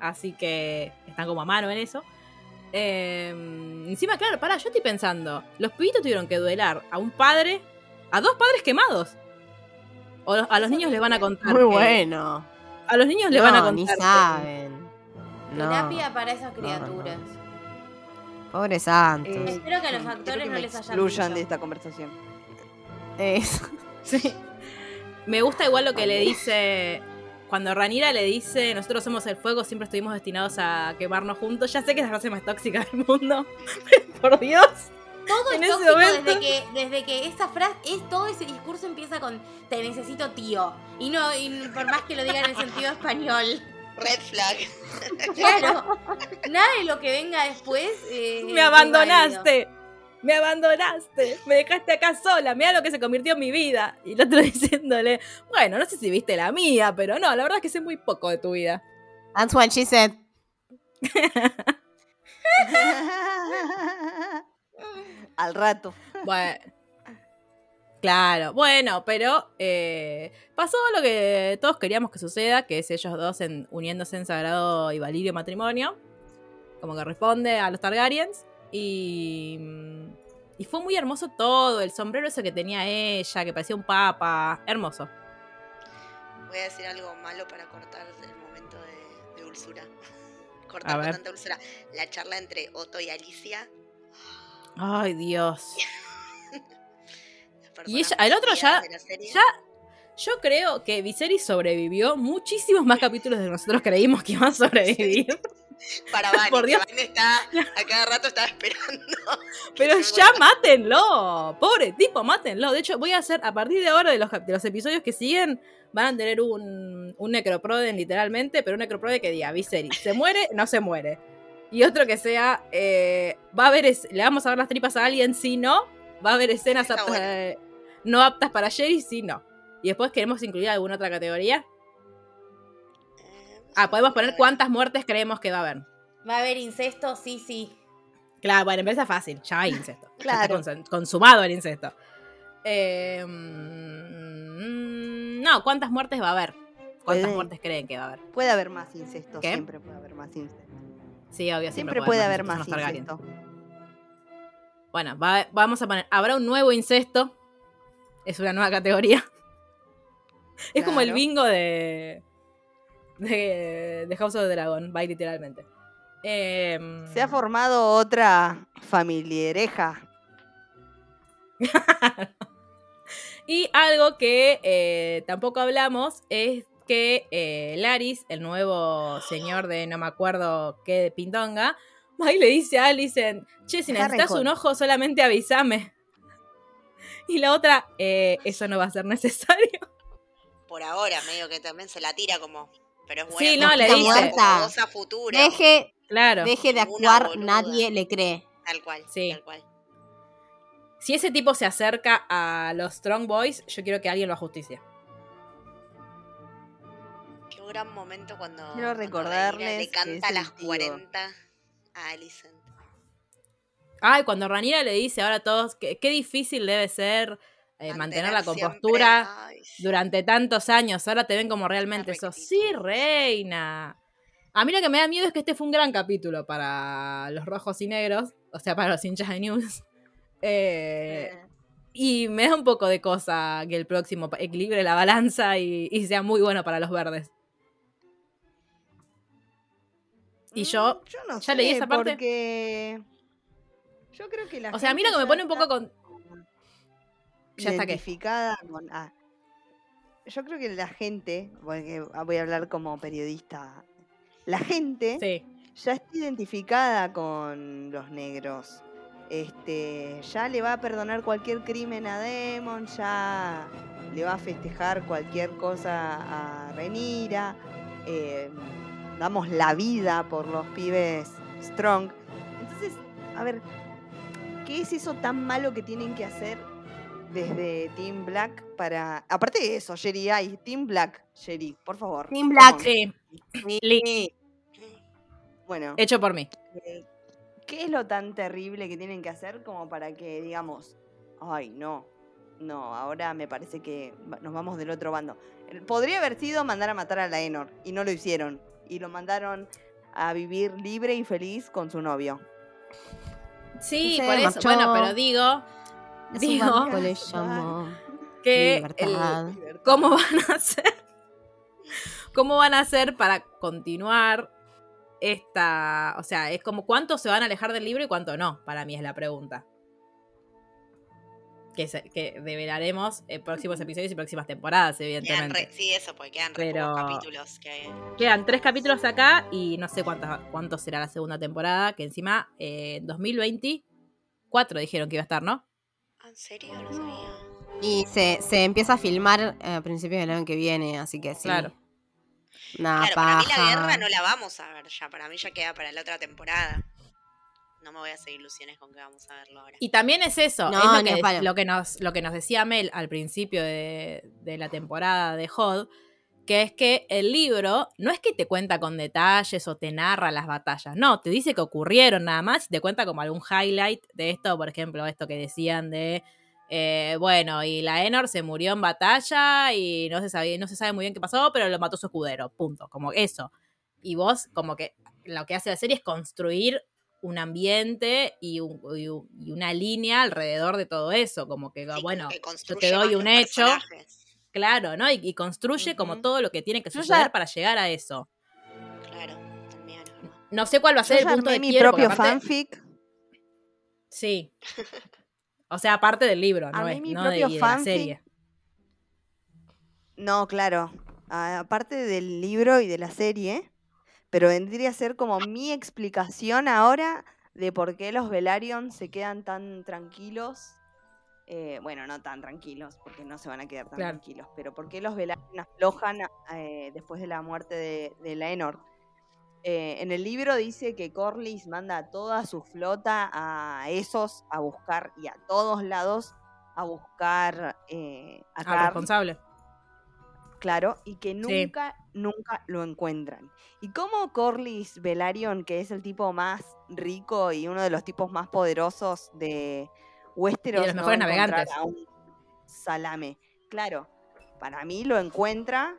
[SPEAKER 1] Así que están como a mano en eso. Em, encima, claro, pará, yo estoy pensando. Los pibitos tuvieron que duelar a un padre, a dos padres quemados. O a los niños les van a contar.
[SPEAKER 4] Muy
[SPEAKER 1] que-
[SPEAKER 4] bueno.
[SPEAKER 1] A los niños les van a
[SPEAKER 4] No,
[SPEAKER 1] contar.
[SPEAKER 4] ni
[SPEAKER 1] que-
[SPEAKER 4] saben. No.
[SPEAKER 3] Terapia para esas
[SPEAKER 4] no, no.
[SPEAKER 3] criaturas.
[SPEAKER 4] Pobres santos.
[SPEAKER 2] Eh,
[SPEAKER 3] Espero que a los actores
[SPEAKER 2] que
[SPEAKER 3] no
[SPEAKER 2] me
[SPEAKER 3] les hayan
[SPEAKER 2] excluyan de esta conversación.
[SPEAKER 4] Es-
[SPEAKER 1] Sí. Me gusta igual lo que le dice. Cuando Ranira le dice, nosotros somos el fuego, siempre estuvimos destinados a quemarnos juntos. Ya sé que es la frase más tóxica del mundo. por Dios.
[SPEAKER 3] Todo
[SPEAKER 1] En
[SPEAKER 3] es tóxico desde que, desde que esa frase, es, todo ese discurso empieza con te necesito tío. Y no, y por más que lo diga en el sentido español.
[SPEAKER 5] Red flag.
[SPEAKER 3] Claro. Nada de lo que venga después. eh,
[SPEAKER 1] Me abandonaste. Me abandonaste. Me dejaste acá sola. Mira lo que se convirtió en mi vida. Y el otro diciéndole, bueno, no sé si viste la mía, pero no, la verdad es que sé muy poco de tu vida.
[SPEAKER 4] That's what she said.
[SPEAKER 2] Al rato.
[SPEAKER 1] Bueno. Claro, bueno, pero eh, pasó lo que todos queríamos que suceda, que es ellos dos en- uniéndose en sagrado y valirio matrimonio, como que responde a los Targaryens, y, y fue muy hermoso todo, el sombrero ese que tenía ella, que parecía un papa, hermoso.
[SPEAKER 5] Voy a decir algo malo para cortar el momento de, de Cortar con tanta dulzura. La charla entre Otto y Alicia.
[SPEAKER 1] Ay, Dios. Y ella- el otro ya- ya Yo creo que Viserys sobrevivió muchísimos más capítulos de nosotros creímos que iba a sobrevivir.
[SPEAKER 5] Para Vani,
[SPEAKER 1] Por Dios.
[SPEAKER 5] Está a cada rato estaba esperando.
[SPEAKER 1] Pero ya mátenlo. Pobre tipo, mátenlo. De hecho, voy a hacer, a partir de ahora, de los, de los episodios que siguen, van a tener un, un necroproden literalmente, pero un necroprode que diga, Viserys, ¿se muere? No se muere. Y otro que sea, eh, va a haber, es- le vamos a ver las tripas a alguien, si no, va a haber escenas
[SPEAKER 5] Está
[SPEAKER 1] aptas,
[SPEAKER 5] bueno.
[SPEAKER 1] eh, no aptas para Jerry, si no. Y después queremos incluir alguna otra categoría.
[SPEAKER 5] Eh,
[SPEAKER 1] Ah, podemos poner cuántas muertes creemos que va a haber.
[SPEAKER 3] ¿Va a haber incesto? Sí, sí.
[SPEAKER 1] Claro, bueno, empieza fácil, ya hay incesto. Ya
[SPEAKER 2] Claro.
[SPEAKER 1] está consu- consumado el incesto. Eh, mm, no, ¿cuántas muertes va a haber? ¿Cuántas
[SPEAKER 2] Puede-
[SPEAKER 1] muertes creen que va a haber?
[SPEAKER 2] Puede haber más incesto,
[SPEAKER 1] ¿Qué?
[SPEAKER 2] siempre puede haber más incesto.
[SPEAKER 1] Sí, obvio, siempre,
[SPEAKER 2] Siempre puede haber más incesto.
[SPEAKER 1] Bueno, va- vamos a poner, habrá un nuevo incesto. Es una nueva categoría. Es como el bingo de, de, de House of the Dragon, va literalmente. Em,
[SPEAKER 2] Se ha formado otra familiareja.
[SPEAKER 1] Y algo que eh, tampoco hablamos es que eh, Laris, el nuevo señor de no me acuerdo qué de Pintonga, va y le dice a Alicent, che, si necesitas un ojo solamente avísame. Y la otra, "Eh, eso no va a ser necesario.
[SPEAKER 5] Por ahora, medio que también se la tira como. Pero es bueno.
[SPEAKER 1] Sí, no, le dice.
[SPEAKER 5] como voz a futuro.
[SPEAKER 4] Deje,
[SPEAKER 1] Claro.
[SPEAKER 4] deje de actuar, nadie le cree.
[SPEAKER 5] Tal cual.
[SPEAKER 1] Sí.
[SPEAKER 5] Tal cual.
[SPEAKER 1] Si ese tipo se acerca a los Strong Boys, yo quiero que alguien lo justicia.
[SPEAKER 5] Qué gran momento cuando.
[SPEAKER 2] Quiero recordarles
[SPEAKER 5] le canta
[SPEAKER 2] el
[SPEAKER 5] las
[SPEAKER 2] tío.
[SPEAKER 5] 40 a Alicent.
[SPEAKER 1] Ay, cuando Ranira le dice ahora a todos que qué difícil debe ser eh, mantener la compostura
[SPEAKER 5] ay, sí.
[SPEAKER 1] durante tantos años. Ahora te ven como realmente sos. Sí, reina. A mí lo que me da miedo es que este fue un gran capítulo para los rojos y negros, o sea, para los hinchas de news. Eh, y me da un poco de cosa que el próximo equilibre la balanza y, y sea muy bueno para los verdes. Y yo,
[SPEAKER 2] Mm, yo no
[SPEAKER 1] ya leí
[SPEAKER 2] sé,
[SPEAKER 1] esa parte.
[SPEAKER 2] Porque yo creo que la
[SPEAKER 1] o sea, a mí lo
[SPEAKER 2] gente
[SPEAKER 1] que me pone un poco con... Ya está
[SPEAKER 2] con ah, yo creo que la gente porque voy a hablar como periodista la gente
[SPEAKER 1] Sí,
[SPEAKER 2] ya está identificada con los negros. Este ya le va a perdonar cualquier crimen a Demon ya le va a festejar cualquier cosa a Renira eh, damos la vida por los pibes strong entonces a ver ¿qué es eso tan malo que tienen que hacer desde Team Black para. Aparte de eso, Jerry, hay Team Black, Jerry, por favor.
[SPEAKER 4] Team Black.
[SPEAKER 1] sí,
[SPEAKER 4] Sí.
[SPEAKER 2] Bueno,
[SPEAKER 1] hecho por mí.
[SPEAKER 2] eh, ¿qué es lo tan terrible que tienen que hacer como para que digamos, ay, no, no, ahora me parece que nos vamos del otro bando? Podría haber sido mandar a matar a la Enor y no lo hicieron. Y lo mandaron a vivir libre y feliz con su novio.
[SPEAKER 1] Sí,
[SPEAKER 4] Se
[SPEAKER 1] por eso.
[SPEAKER 4] marchó.
[SPEAKER 1] Bueno, pero digo Digo-
[SPEAKER 4] barco le llamó.
[SPEAKER 1] que el- cómo van a hacer, cómo van a hacer para continuar esta, o sea, es como cuánto se van a alejar del libro y cuánto no. Para mí es la pregunta. Que, se- que develaremos en próximos episodios y próximas temporadas, evidentemente.
[SPEAKER 5] re- sí, eso, porque quedan re
[SPEAKER 1] Pero-
[SPEAKER 5] pocos capítulos. Que...
[SPEAKER 1] Quedan tres capítulos acá y no sé cuántas, cuánto será la segunda temporada, que encima eh, 2024 dijeron que iba a estar, ¿no?
[SPEAKER 5] ¿En serio? No sabía.
[SPEAKER 4] Y se, se empieza a filmar a principios del año que viene, así que sí.
[SPEAKER 1] Claro.
[SPEAKER 4] Una
[SPEAKER 5] claro, para mí la guerra no la vamos a ver ya. Para mí ya queda para la otra temporada. No me voy a hacer ilusiones con que vamos a verlo ahora.
[SPEAKER 1] Y también es eso,
[SPEAKER 4] No,
[SPEAKER 1] es lo que, lo, que nos, lo que nos decía Mel al principio de, de la temporada de Hod, que es que el libro no es que te cuenta con detalles o te narra las batallas, no, te dice que ocurrieron nada más y te cuenta como algún highlight de esto, por ejemplo, esto que decían de, eh, bueno, y la Enor se murió en batalla y no se, sabe, no se sabe muy bien qué pasó, pero lo mató su escudero, punto, como eso. Y vos como que lo que hace la serie es construir un ambiente y, un- y un- y una línea alrededor de todo eso, como que,
[SPEAKER 5] Sí,
[SPEAKER 1] bueno,
[SPEAKER 5] que
[SPEAKER 1] yo te doy un hecho,
[SPEAKER 5] personajes.
[SPEAKER 1] claro, ¿no? Y, y construye como todo lo que tiene que suceder
[SPEAKER 2] ya-
[SPEAKER 1] para llegar a eso.
[SPEAKER 5] Claro, también.
[SPEAKER 1] No sé cuál va a ser
[SPEAKER 2] Yo
[SPEAKER 1] el punto de
[SPEAKER 2] mi propio
[SPEAKER 1] aparte-
[SPEAKER 2] fanfic.
[SPEAKER 1] Sí. O sea, aparte del libro, no, es,
[SPEAKER 2] mi
[SPEAKER 1] no de,
[SPEAKER 2] propio
[SPEAKER 1] de la serie.
[SPEAKER 2] No, claro. Aparte del libro y de la serie, pero vendría a ser como mi explicación ahora de por qué los Velaryon se quedan tan tranquilos. Eh, bueno, no tan tranquilos, porque no se van a quedar tan
[SPEAKER 1] Claro.
[SPEAKER 2] tranquilos, pero por qué los Velaryon aflojan eh, después de la muerte de, de Laenor. Eh, en el libro dice que Corlys manda a toda su flota a esos a buscar y a todos lados a buscar eh, a
[SPEAKER 1] Al
[SPEAKER 2] Carl.
[SPEAKER 1] responsable.
[SPEAKER 2] Claro, y que
[SPEAKER 1] Sí.
[SPEAKER 2] nunca, nunca lo encuentran. Y como Corlys Velaryon, que es el tipo más rico y uno de los tipos más poderosos de Westeros,
[SPEAKER 1] los
[SPEAKER 2] no
[SPEAKER 1] mejores navegantes.
[SPEAKER 2] a un salame. Claro, para mí lo encuentra,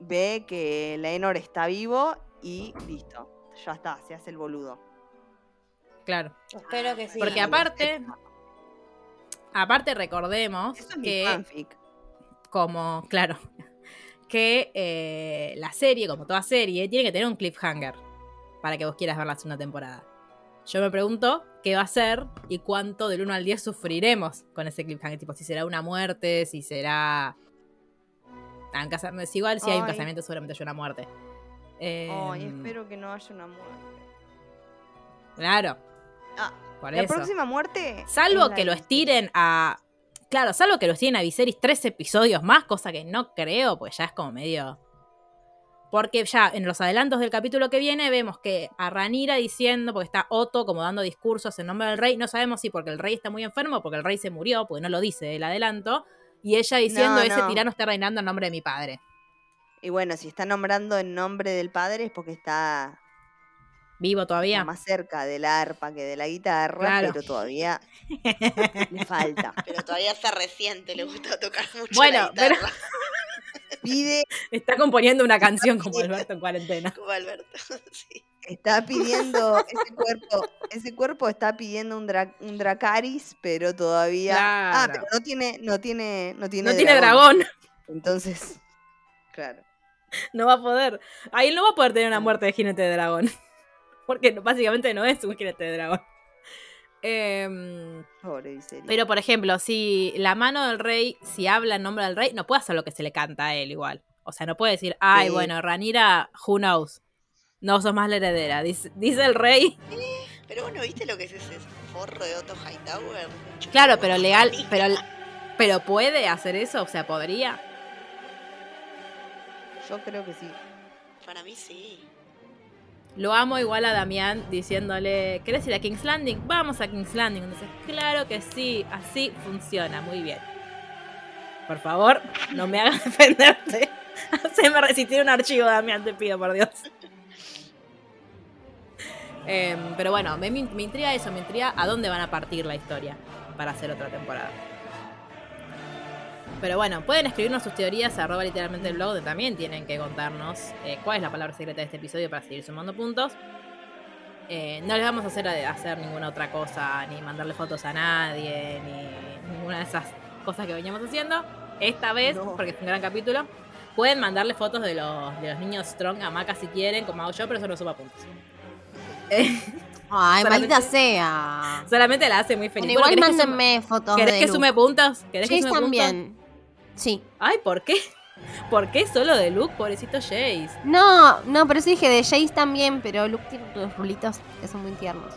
[SPEAKER 2] ve que Laenor está vivo y listo, ya está, se hace el boludo.
[SPEAKER 1] Claro.
[SPEAKER 3] Espero que sí.
[SPEAKER 1] Porque aparte, aparte recordemos
[SPEAKER 2] Eso es mi
[SPEAKER 1] que
[SPEAKER 2] fanfic.
[SPEAKER 1] Como, claro, que eh, la serie, como toda serie, tiene que tener un cliffhanger para que vos quieras ver la segunda temporada. Yo me pregunto qué va a ser y cuánto del 1 al 10 sufriremos con ese cliffhanger. Tipo, si será una muerte, si será Ah, en casa- si igual si hay un casamiento, seguramente hay una muerte.
[SPEAKER 2] Ay,
[SPEAKER 1] Em,
[SPEAKER 2] espero que no haya una muerte.
[SPEAKER 1] Claro,
[SPEAKER 2] Ah,
[SPEAKER 1] por
[SPEAKER 2] la
[SPEAKER 1] eso.
[SPEAKER 2] próxima muerte.
[SPEAKER 1] Salvo
[SPEAKER 2] es
[SPEAKER 1] que lo estiren a. Claro, salvo que lo estiren a Viserys tres episodios más, cosa que no creo, pues ya es como medio. Porque ya en los adelantos del capítulo que viene vemos que a Ranira diciendo, porque está Otto como dando discursos en nombre del rey, no sabemos si porque el rey está muy enfermo o porque el rey se murió, porque no lo dice el adelanto, y ella diciendo,
[SPEAKER 2] No,
[SPEAKER 1] ese
[SPEAKER 2] no.
[SPEAKER 1] tirano está reinando en nombre de mi padre.
[SPEAKER 2] Y bueno, si está nombrando en nombre del padre es porque está,
[SPEAKER 1] Vivo
[SPEAKER 2] está
[SPEAKER 1] todavía.
[SPEAKER 2] más cerca de la arpa que de la guitarra,
[SPEAKER 1] Claro.
[SPEAKER 2] pero todavía le falta.
[SPEAKER 5] Pero todavía se resiente, le gusta tocar mucho
[SPEAKER 1] Bueno,
[SPEAKER 5] la
[SPEAKER 1] pero-
[SPEAKER 2] Pide,
[SPEAKER 1] Está componiendo una canción como Alberto en cuarentena.
[SPEAKER 5] como Alberto. sí.
[SPEAKER 2] está pidiendo, ese cuerpo, ese cuerpo está pidiendo un, dra- un Dracaris, pero todavía. Ah, pero no tiene, no tiene, no tiene
[SPEAKER 1] No tiene dragón.
[SPEAKER 2] Entonces, claro.
[SPEAKER 1] No va a poder. Ahí no va a poder tener una muerte de jinete de dragón. Porque no- básicamente no es un jinete de dragón. Em,
[SPEAKER 2] Pobre
[SPEAKER 1] pero, por ejemplo, si la mano del rey, si habla en nombre del rey, no puede hacer lo que se le canta a él igual. O sea, no puede decir, ay,
[SPEAKER 2] Sí.
[SPEAKER 1] bueno, Ranira, who knows. No sos más la heredera. Dice, dice el rey.
[SPEAKER 5] Pero vos no viste lo que es ese forro de Otto Hightower. Chupa
[SPEAKER 1] Claro, pero legal, pero, pero puede hacer eso, o sea, podría.
[SPEAKER 2] Yo creo que sí.
[SPEAKER 5] Para mí sí.
[SPEAKER 1] Lo amo igual a Damián diciéndole, ¿querés ir a King's Landing? Vamos a King's Landing. Entonces, claro que sí, así funciona, muy bien. Por favor, no me hagas defenderte. Haceme resistir un archivo, Damián, te pido, por Dios. Em, pero bueno, me, me intriga eso, me intriga a dónde van a partir la historia para hacer otra temporada. Pero bueno, pueden escribirnos sus teorías a arroba literalmente el blog, donde también tienen que contarnos eh, cuál es la palabra secreta de este episodio para seguir sumando puntos. Eh, no les vamos a hacer, a hacer ninguna otra cosa, ni mandarle fotos a nadie, ni ninguna de esas cosas que veníamos haciendo. Esta vez,
[SPEAKER 2] No.
[SPEAKER 1] porque es un gran capítulo, pueden mandarle fotos de los, de los niños Strong a Maca si quieren, como hago yo, pero eso no suma puntos. Eh,
[SPEAKER 4] Ay, maldita sea.
[SPEAKER 1] solamente la hace muy feliz.
[SPEAKER 4] Igual
[SPEAKER 1] Bueno, ¿querés que sume-
[SPEAKER 4] mándenme fotos
[SPEAKER 1] ¿Querés
[SPEAKER 4] de
[SPEAKER 1] que
[SPEAKER 4] Luke.
[SPEAKER 1] sume puntos? ¿Querés que sume puntos?
[SPEAKER 4] también. Sí.
[SPEAKER 1] Ay, ¿por qué? ¿Por qué solo de Luke, pobrecito Jace?
[SPEAKER 4] No, no, pero sí dije de Jace también, pero Luke tiene los rulitos que son muy tiernos.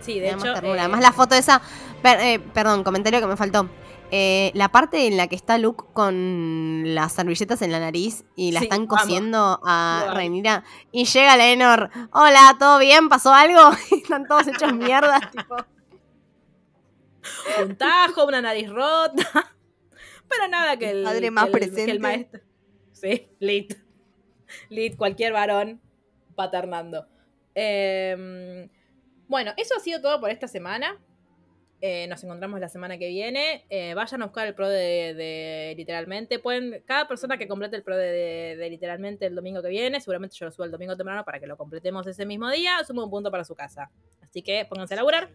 [SPEAKER 1] Sí, de
[SPEAKER 4] Me da más
[SPEAKER 1] hecho. eh,
[SPEAKER 4] Además la foto esa, per- eh, perdón, comentario que me faltó. Eh, la parte en la que está Luke con las servilletas en la nariz y la
[SPEAKER 1] Sí,
[SPEAKER 4] están cosiendo a
[SPEAKER 1] amo.
[SPEAKER 4] Rhaenyra y llega Lenor, hola, ¿todo bien? ¿Pasó algo? Están todos hechos mierda, tipo.
[SPEAKER 1] un tajo, una nariz rota. Pero nada que el,
[SPEAKER 2] Padre
[SPEAKER 1] que
[SPEAKER 2] más
[SPEAKER 1] que
[SPEAKER 2] presente.
[SPEAKER 1] el maestro. Sí, lit. Lit, cualquier varón paternando. Em, bueno, eso ha sido todo por esta semana. Eh, nos encontramos la semana que viene. Eh, vayan a buscar el pro de, de literalmente. Pueden, cada persona que complete el pro de, de- de literalmente el domingo que viene, seguramente yo lo subo el domingo temprano para que lo completemos ese mismo día, suma un punto para su casa. Así que pónganse a laburar.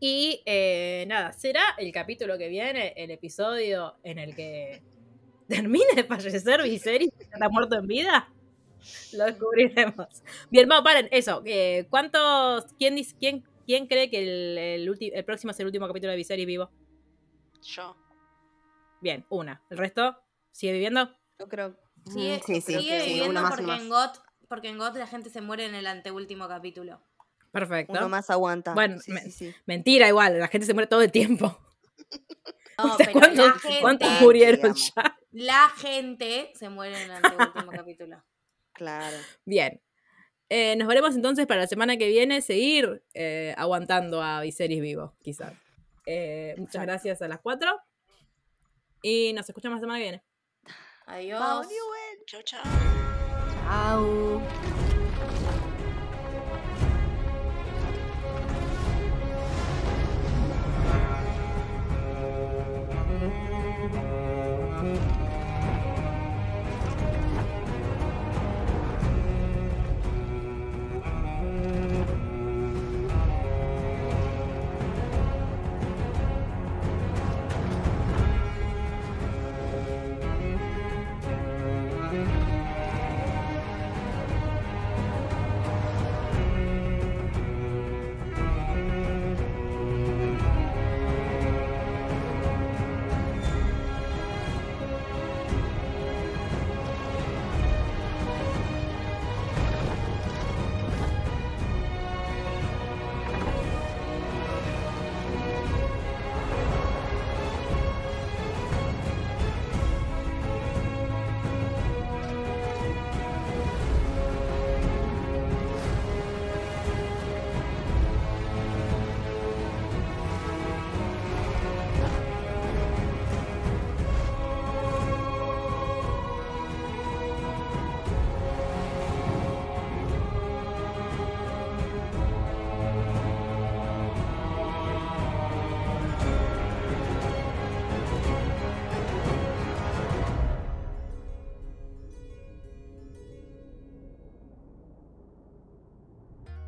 [SPEAKER 1] Y eh, nada, será el capítulo que viene, el episodio en el que termine de fallecer Viserys, que está muerto en vida. Lo descubriremos. Bien, vamos, paren, eso. eh, ¿Cuántos. ¿Quién, dice- quién, quién cree que el, el, ulti- el próximo es el último capítulo de Viserys vivo?
[SPEAKER 5] Yo.
[SPEAKER 1] Bien, una. ¿El resto sigue viviendo?
[SPEAKER 2] Yo creo.
[SPEAKER 3] Sigue,
[SPEAKER 4] Mm, sí, sí,
[SPEAKER 3] sigue
[SPEAKER 4] sí,
[SPEAKER 3] viviendo
[SPEAKER 4] uno más,
[SPEAKER 3] porque, en. GOT, porque en GOT la gente se muere en el anteúltimo capítulo.
[SPEAKER 1] Perfecto.
[SPEAKER 2] Uno más aguanta.
[SPEAKER 1] Bueno,
[SPEAKER 2] sí,
[SPEAKER 1] me-
[SPEAKER 2] sí, sí.
[SPEAKER 1] Mentira, igual, la gente se muere todo el tiempo.
[SPEAKER 3] No,
[SPEAKER 1] O sea,
[SPEAKER 3] pero
[SPEAKER 1] ¿cuántos,
[SPEAKER 3] la gente,
[SPEAKER 1] cuántos murieron
[SPEAKER 2] digamos.
[SPEAKER 1] ya?
[SPEAKER 3] la gente se muere en el anteúltimo capítulo.
[SPEAKER 2] Claro.
[SPEAKER 1] Bien. Eh, nos veremos entonces para la semana que viene seguir eh, aguantando a Viserys vivo, quizás. Eh, muchas gracias a las cuatro. Y nos escuchamos la semana que viene.
[SPEAKER 3] Adiós.
[SPEAKER 5] Chau, chau.
[SPEAKER 4] Au.